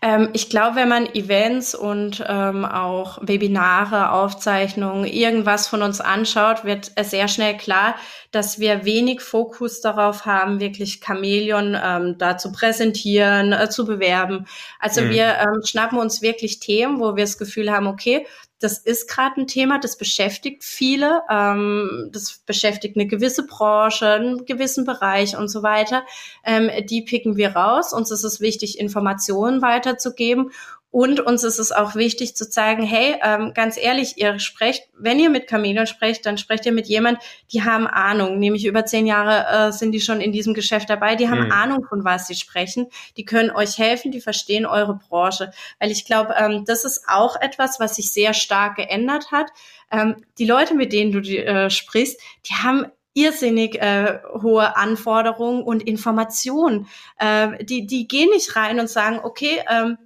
S3: Ähm, ich glaube, wenn man Events und ähm, auch Webinare, Aufzeichnungen, irgendwas von uns anschaut, wird es sehr schnell klar, dass wir wenig Fokus darauf haben, wirklich Chamäleon ähm, da zu präsentieren, äh, zu bewerben. Also mhm. wir ähm, schnappen uns wirklich Themen, wo wir das Gefühl haben, okay, das ist gerade ein Thema, das beschäftigt viele, ähm, das beschäftigt eine gewisse Branche, einen gewissen Bereich und so weiter. Ähm, die picken wir raus. Uns ist es wichtig, Informationen weiterzugeben Und uns ist es auch wichtig zu zeigen, hey, ähm, ganz ehrlich, ihr sprecht, wenn ihr mit Chameleon sprecht, dann sprecht ihr mit jemand, die haben Ahnung, nämlich über zehn Jahre äh, sind die schon in diesem Geschäft dabei, die haben mhm. Ahnung, von was sie sprechen, die können euch helfen, die verstehen eure Branche. Weil ich glaube, ähm, das ist auch etwas, was sich sehr stark geändert hat. Ähm, die Leute, mit denen du äh, sprichst, die haben irrsinnig äh, hohe Anforderungen und Informationen. Äh, die, die gehen nicht rein und sagen, okay, ähm,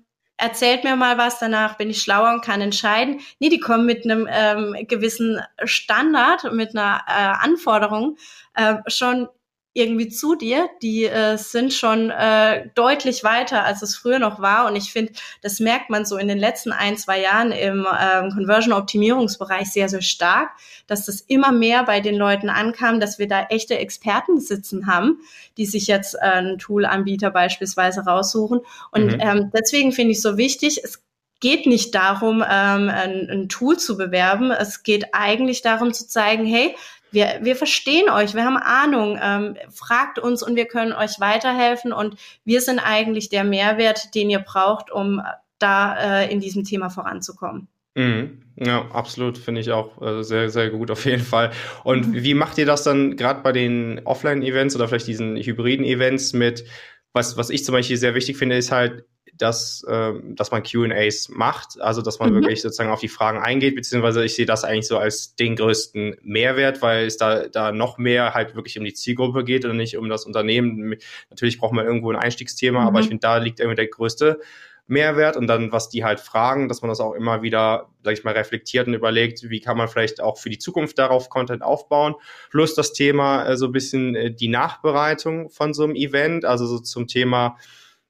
S3: erzählt mir mal was, danach bin ich schlauer und kann entscheiden. Nee, die kommen mit einem ähm, gewissen Standard, mit einer äh, Anforderung äh, schon irgendwie zu dir, die äh, sind schon äh, deutlich weiter, als es früher noch war. Und ich finde, das merkt man so in den letzten ein, zwei Jahren im ähm, Conversion-Optimierungsbereich sehr, sehr stark, dass das immer mehr bei den Leuten ankam, dass wir da echte Experten sitzen haben, die sich jetzt äh, einen Tool-Anbieter beispielsweise raussuchen. Und mhm. ähm, deswegen finde ich so wichtig, es geht nicht darum, ähm, ein, ein Tool zu bewerben. Es geht eigentlich darum zu zeigen, hey, wir, wir verstehen euch, wir haben Ahnung, ähm, fragt uns und wir können euch weiterhelfen und wir sind eigentlich der Mehrwert, den ihr braucht, um da äh, in diesem Thema voranzukommen.
S2: Mhm. Ja, absolut, finde ich auch äh, sehr, sehr gut auf jeden Fall. Und mhm. wie macht ihr das dann gerade bei den Offline-Events oder vielleicht diesen hybriden Events mit, was, was ich zum Beispiel sehr wichtig finde, ist halt, dass, äh, dass man QAs macht, also dass man mhm. wirklich sozusagen auf die Fragen eingeht, beziehungsweise ich sehe das eigentlich so als den größten Mehrwert, weil es da, da noch mehr halt wirklich um die Zielgruppe geht und nicht um das Unternehmen. Natürlich braucht man irgendwo ein Einstiegsthema, mhm. aber ich finde, da liegt irgendwie der größte Mehrwert und dann, was die halt fragen, dass man das auch immer wieder, sag ich mal, reflektiert und überlegt, wie kann man vielleicht auch für die Zukunft darauf Content aufbauen. Plus das Thema äh, so ein bisschen äh, die Nachbereitung von so einem Event, also so zum Thema,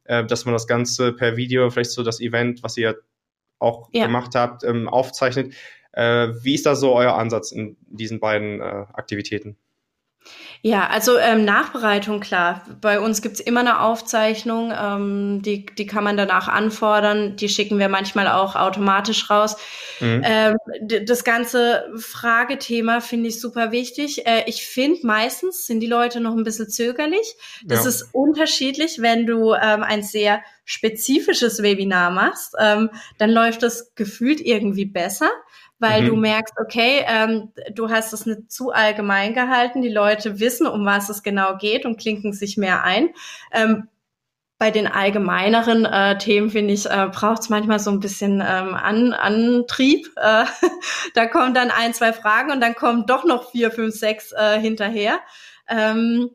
S2: äh, dass man das Ganze per Video, vielleicht so das Event, was ihr auch ja. gemacht habt, ähm, aufzeichnet. Äh, wie ist da so euer Ansatz in diesen beiden äh, Aktivitäten?
S3: Ja, also ähm, Nachbereitung, klar. Bei uns gibt's immer eine Aufzeichnung, ähm, die, die kann man danach anfordern, die schicken wir manchmal auch automatisch raus. Mhm. Ähm, das ganze Fragethema finde ich super wichtig. Äh, ich finde, meistens sind die Leute noch ein bisschen zögerlich. Das ja. ist unterschiedlich, wenn du ähm, ein sehr spezifisches Webinar machst, ähm, dann läuft das gefühlt irgendwie besser weil mhm. du merkst, okay, ähm, du hast es nicht zu allgemein gehalten, die Leute wissen, um was es genau geht und klinken sich mehr ein. Ähm, bei den allgemeineren äh, Themen, finde ich, äh, braucht es manchmal so ein bisschen ähm, An Antrieb. Äh, <laughs> da kommen dann ein, zwei Fragen und dann kommen doch noch vier, fünf, sechs äh, hinterher. Ähm,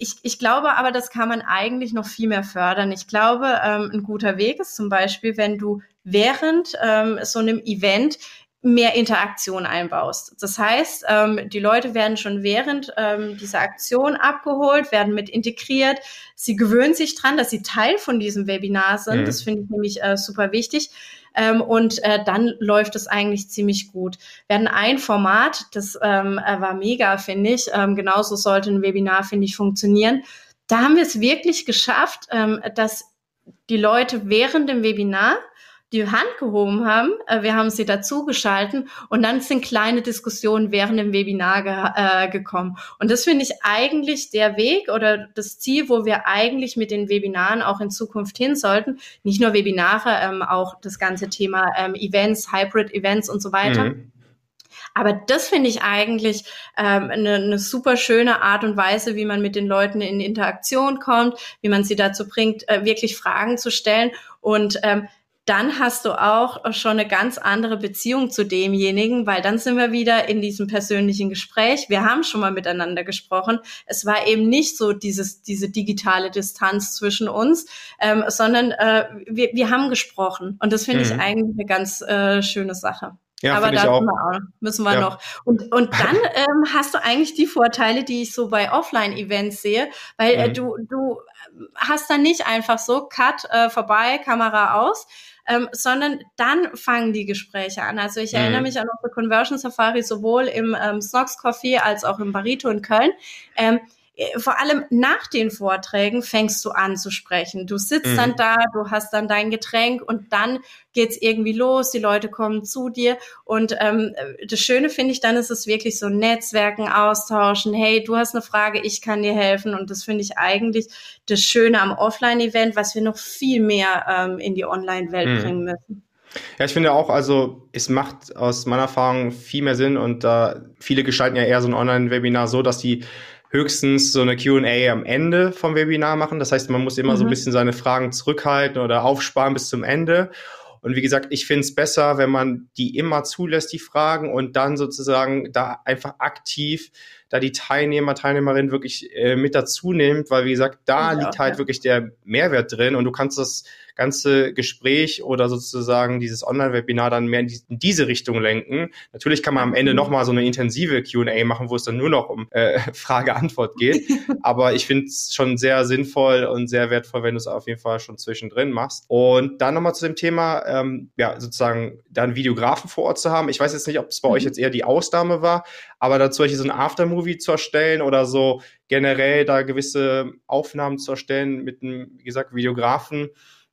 S3: ich, ich glaube aber, das kann man eigentlich noch viel mehr fördern. Ich glaube, ähm, ein guter Weg ist zum Beispiel, wenn du während ähm, so einem Event mehr Interaktion einbaust. Das heißt, ähm, die Leute werden schon während ähm, dieser Aktion abgeholt, werden mit integriert. Sie gewöhnen sich dran, dass sie Teil von diesem Webinar sind. Mhm. Das finde ich nämlich äh, super wichtig. Ähm, und äh, dann läuft es eigentlich ziemlich gut. Wir hatten ein Format, das ähm, äh, war mega, finde ich. Ähm, genauso sollte ein Webinar, finde ich, funktionieren. Da haben wir es wirklich geschafft, ähm, dass die Leute während dem Webinar die Hand gehoben haben. Äh, wir haben sie dazugeschalten und dann sind kleine Diskussionen während dem Webinar ge äh, gekommen. Und das finde ich eigentlich der Weg oder das Ziel, wo wir eigentlich mit den Webinaren auch in Zukunft hin sollten. Nicht nur Webinare, ähm, auch das ganze Thema ähm, Events, Hybrid-Events und so weiter. Mhm. Aber das finde ich eigentlich ähm, eine, eine super schöne Art und Weise, wie man mit den Leuten in Interaktion kommt, wie man sie dazu bringt, äh, wirklich Fragen zu stellen. Und ähm, dann hast du auch schon eine ganz andere Beziehung zu demjenigen, weil dann sind wir wieder in diesem persönlichen Gespräch. Wir haben schon mal miteinander gesprochen. Es war eben nicht so dieses, diese digitale Distanz zwischen uns, ähm, sondern äh, wir, wir haben gesprochen. Und das finde mhm. ich eigentlich eine ganz äh, schöne Sache. Ja, Aber da wir müssen wir ja. noch. Und, und <laughs> dann ähm, hast du eigentlich die Vorteile, die ich so bei Offline-Events sehe, weil äh, mhm. äh, du, du hast dann nicht einfach so Cut äh, vorbei, Kamera aus, ähm, sondern dann fangen die Gespräche an. Also ich mhm. erinnere mich an unsere Conversion Safari sowohl im ähm, Snox Coffee als auch im Barito in Köln. Ähm, äh, vor allem nach den Vorträgen fängst du an zu sprechen. Du sitzt mhm. dann da, du hast dann dein Getränk und dann geht's irgendwie los, die Leute kommen zu dir und ähm, das Schöne finde ich dann ist es wirklich so Netzwerken austauschen. Hey, du hast eine Frage, ich kann dir helfen und das finde ich eigentlich das Schöne am Offline-Event, was wir noch viel mehr ähm, in die Online-Welt mhm. bringen müssen.
S2: Ja, ich finde auch, also es macht aus meiner Erfahrung viel mehr Sinn und äh, viele gestalten ja eher so ein Online-Webinar so, dass die höchstens so eine Q&A am Ende vom Webinar machen. Das heißt, man muss immer mhm. so ein mhm. bisschen seine Fragen zurückhalten oder aufsparen bis zum Ende. Und wie gesagt, ich finde es besser, wenn man die immer zulässt, die Fragen, und dann sozusagen da einfach aktiv da die Teilnehmer, Teilnehmerinnen wirklich äh, mit dazu nimmt, weil wie gesagt, da ja, liegt halt ja. wirklich der Mehrwert drin und du kannst das ganze Gespräch oder sozusagen dieses Online-Webinar dann mehr in, die, in, diese Richtung lenken. Natürlich kann man am Ende nochmal so eine intensive Q&A machen, wo es dann nur noch um äh, <laughs> Frage-Antwort geht. <laughs> Aber ich finde es schon sehr sinnvoll und sehr wertvoll, wenn du es auf jeden Fall schon zwischendrin machst. Und dann nochmal zu dem Thema, ähm, ja, sozusagen dann Videografen vor Ort zu haben. Ich weiß jetzt nicht, ob es bei mhm. euch jetzt eher die Ausnahme war, aber dazu so ein Aftermovie zu erstellen oder so generell da gewisse Aufnahmen zu erstellen mit einem, wie gesagt, Videografen,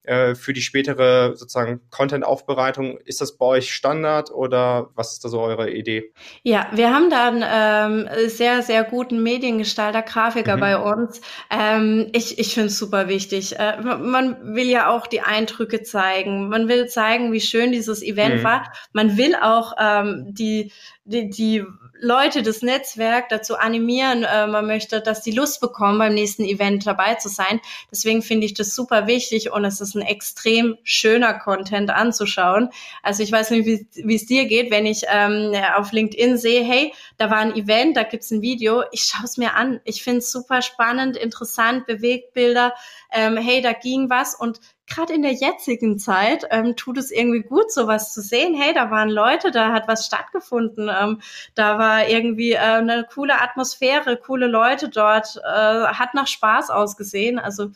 S2: äh, für die spätere sozusagen Content-Aufbereitung. Ist das bei euch Standard oder was ist da so eure Idee?
S3: Ja, wir haben da einen ähm, sehr, sehr guten Mediengestalter, Grafiker mhm. bei uns. Ähm, ich ich finde es super wichtig. Äh, man will ja auch die Eindrücke zeigen. Man will zeigen, wie schön dieses Event mhm. war. Man will auch ähm, die, die, die Leute, das Netzwerk dazu animieren, äh, man möchte, dass die Lust bekommen, beim nächsten Event dabei zu sein. Deswegen finde ich das super wichtig und es ist ein extrem schöner Content anzuschauen. Also ich weiß nicht, wie es dir geht, wenn ich ähm, auf LinkedIn sehe, hey, da war ein Event, da gibt's ein Video, ich schaue es mir an. Ich finde es super spannend, interessant, Bewegtbilder, ähm, hey, da ging was und gerade in der jetzigen Zeit ähm, tut es irgendwie gut, sowas zu sehen. Hey, da waren Leute, da hat was stattgefunden, ähm, da war irgendwie äh, eine coole Atmosphäre, coole Leute dort, äh, hat nach Spaß ausgesehen. Also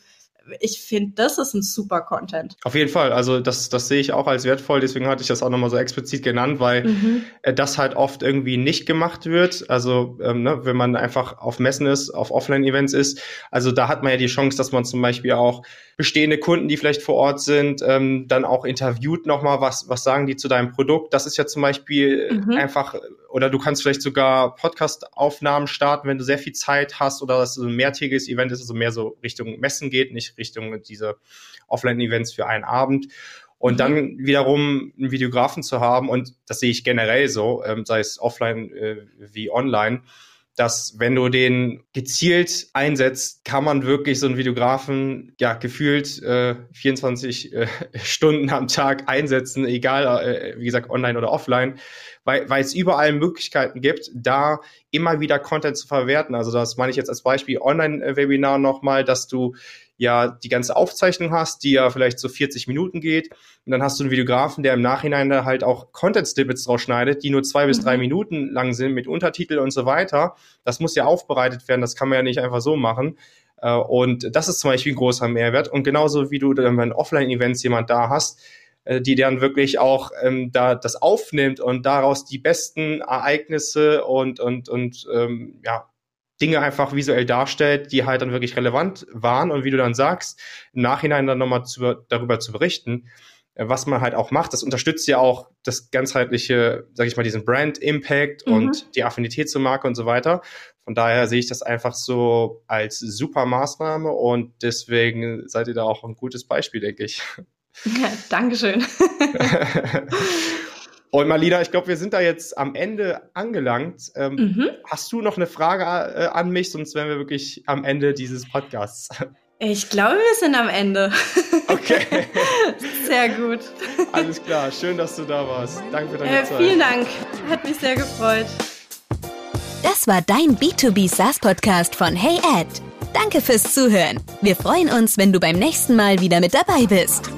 S3: ich finde, das ist ein super Content.
S2: Auf jeden Fall. Also das, das sehe ich auch als wertvoll. Deswegen hatte ich das auch nochmal so explizit genannt, weil mhm. Äh, das halt oft irgendwie nicht gemacht wird. Also ähm, ne, wenn man einfach auf Messen ist, auf Offline-Events ist. Also da hat man ja die Chance, dass man zum Beispiel auch bestehende Kunden, die vielleicht vor Ort sind, ähm, dann auch interviewt nochmal, was, was sagen die zu deinem Produkt. Das ist ja zum Beispiel mhm. einfach, oder du kannst vielleicht sogar Podcast-Aufnahmen starten, wenn du sehr viel Zeit hast oder das so ein mehrtägiges Event ist, also mehr so Richtung Messen geht, nicht Richtung diese Offline-Events für einen Abend. Und mhm. dann wiederum einen Videografen zu haben, und das sehe ich generell so, ähm, sei es offline äh, wie online, dass wenn du den gezielt einsetzt, kann man wirklich so einen Videografen ja gefühlt äh, 24 äh, <laughs> Stunden am Tag einsetzen, egal äh, wie gesagt online oder offline, weil weil es überall Möglichkeiten gibt, da immer wieder Content zu verwerten. Also das meine ich jetzt als Beispiel Online-Webinar nochmal, dass du ja die ganze Aufzeichnung hast, die ja vielleicht so 40 Minuten geht. Und dann hast du einen Videografen, der im Nachhinein da halt auch Content-Snippets draus schneidet, die nur zwei mhm. bis drei mhm. Minuten lang sind mit Untertitel und so weiter. Das muss ja aufbereitet werden, das kann man ja nicht einfach so machen. Äh, und das ist zum Beispiel ein großer Mehrwert. Und genauso wie du dann bei Offline-Events jemand da hast, äh, die dann wirklich auch ähm, da das aufnimmt und daraus die besten Ereignisse und und und ähm, ja Dinge einfach visuell darstellt, die halt dann wirklich relevant waren und wie du dann sagst, im Nachhinein dann nochmal zu, darüber zu berichten, äh, was man halt auch macht. Das unterstützt ja auch das ganzheitliche, sag ich mal, diesen Brand Impact mhm. und die Affinität zur Marke und so weiter. Von daher sehe ich das einfach so als super Maßnahme und deswegen seid ihr da auch ein gutes Beispiel, denke ich. <laughs>
S3: Ja, Dankeschön. <laughs>
S2: Und Malina, ich glaube, wir sind da jetzt am Ende angelangt. Ähm, mhm. Hast du noch eine Frage äh, an mich? Sonst wären wir wirklich am Ende dieses Podcasts. <laughs>
S3: Ich glaube, wir sind am Ende. <laughs>
S2: Okay.
S3: sehr gut.
S2: Alles klar. Schön, dass du da warst. Danke für deine
S3: äh,
S2: Zeit.
S3: Vielen Dank. Hat mich sehr gefreut.
S1: Das war dein B2B SaaS Podcast von Hey Ed. Danke fürs Zuhören. Wir freuen uns, wenn du beim nächsten Mal wieder mit dabei bist.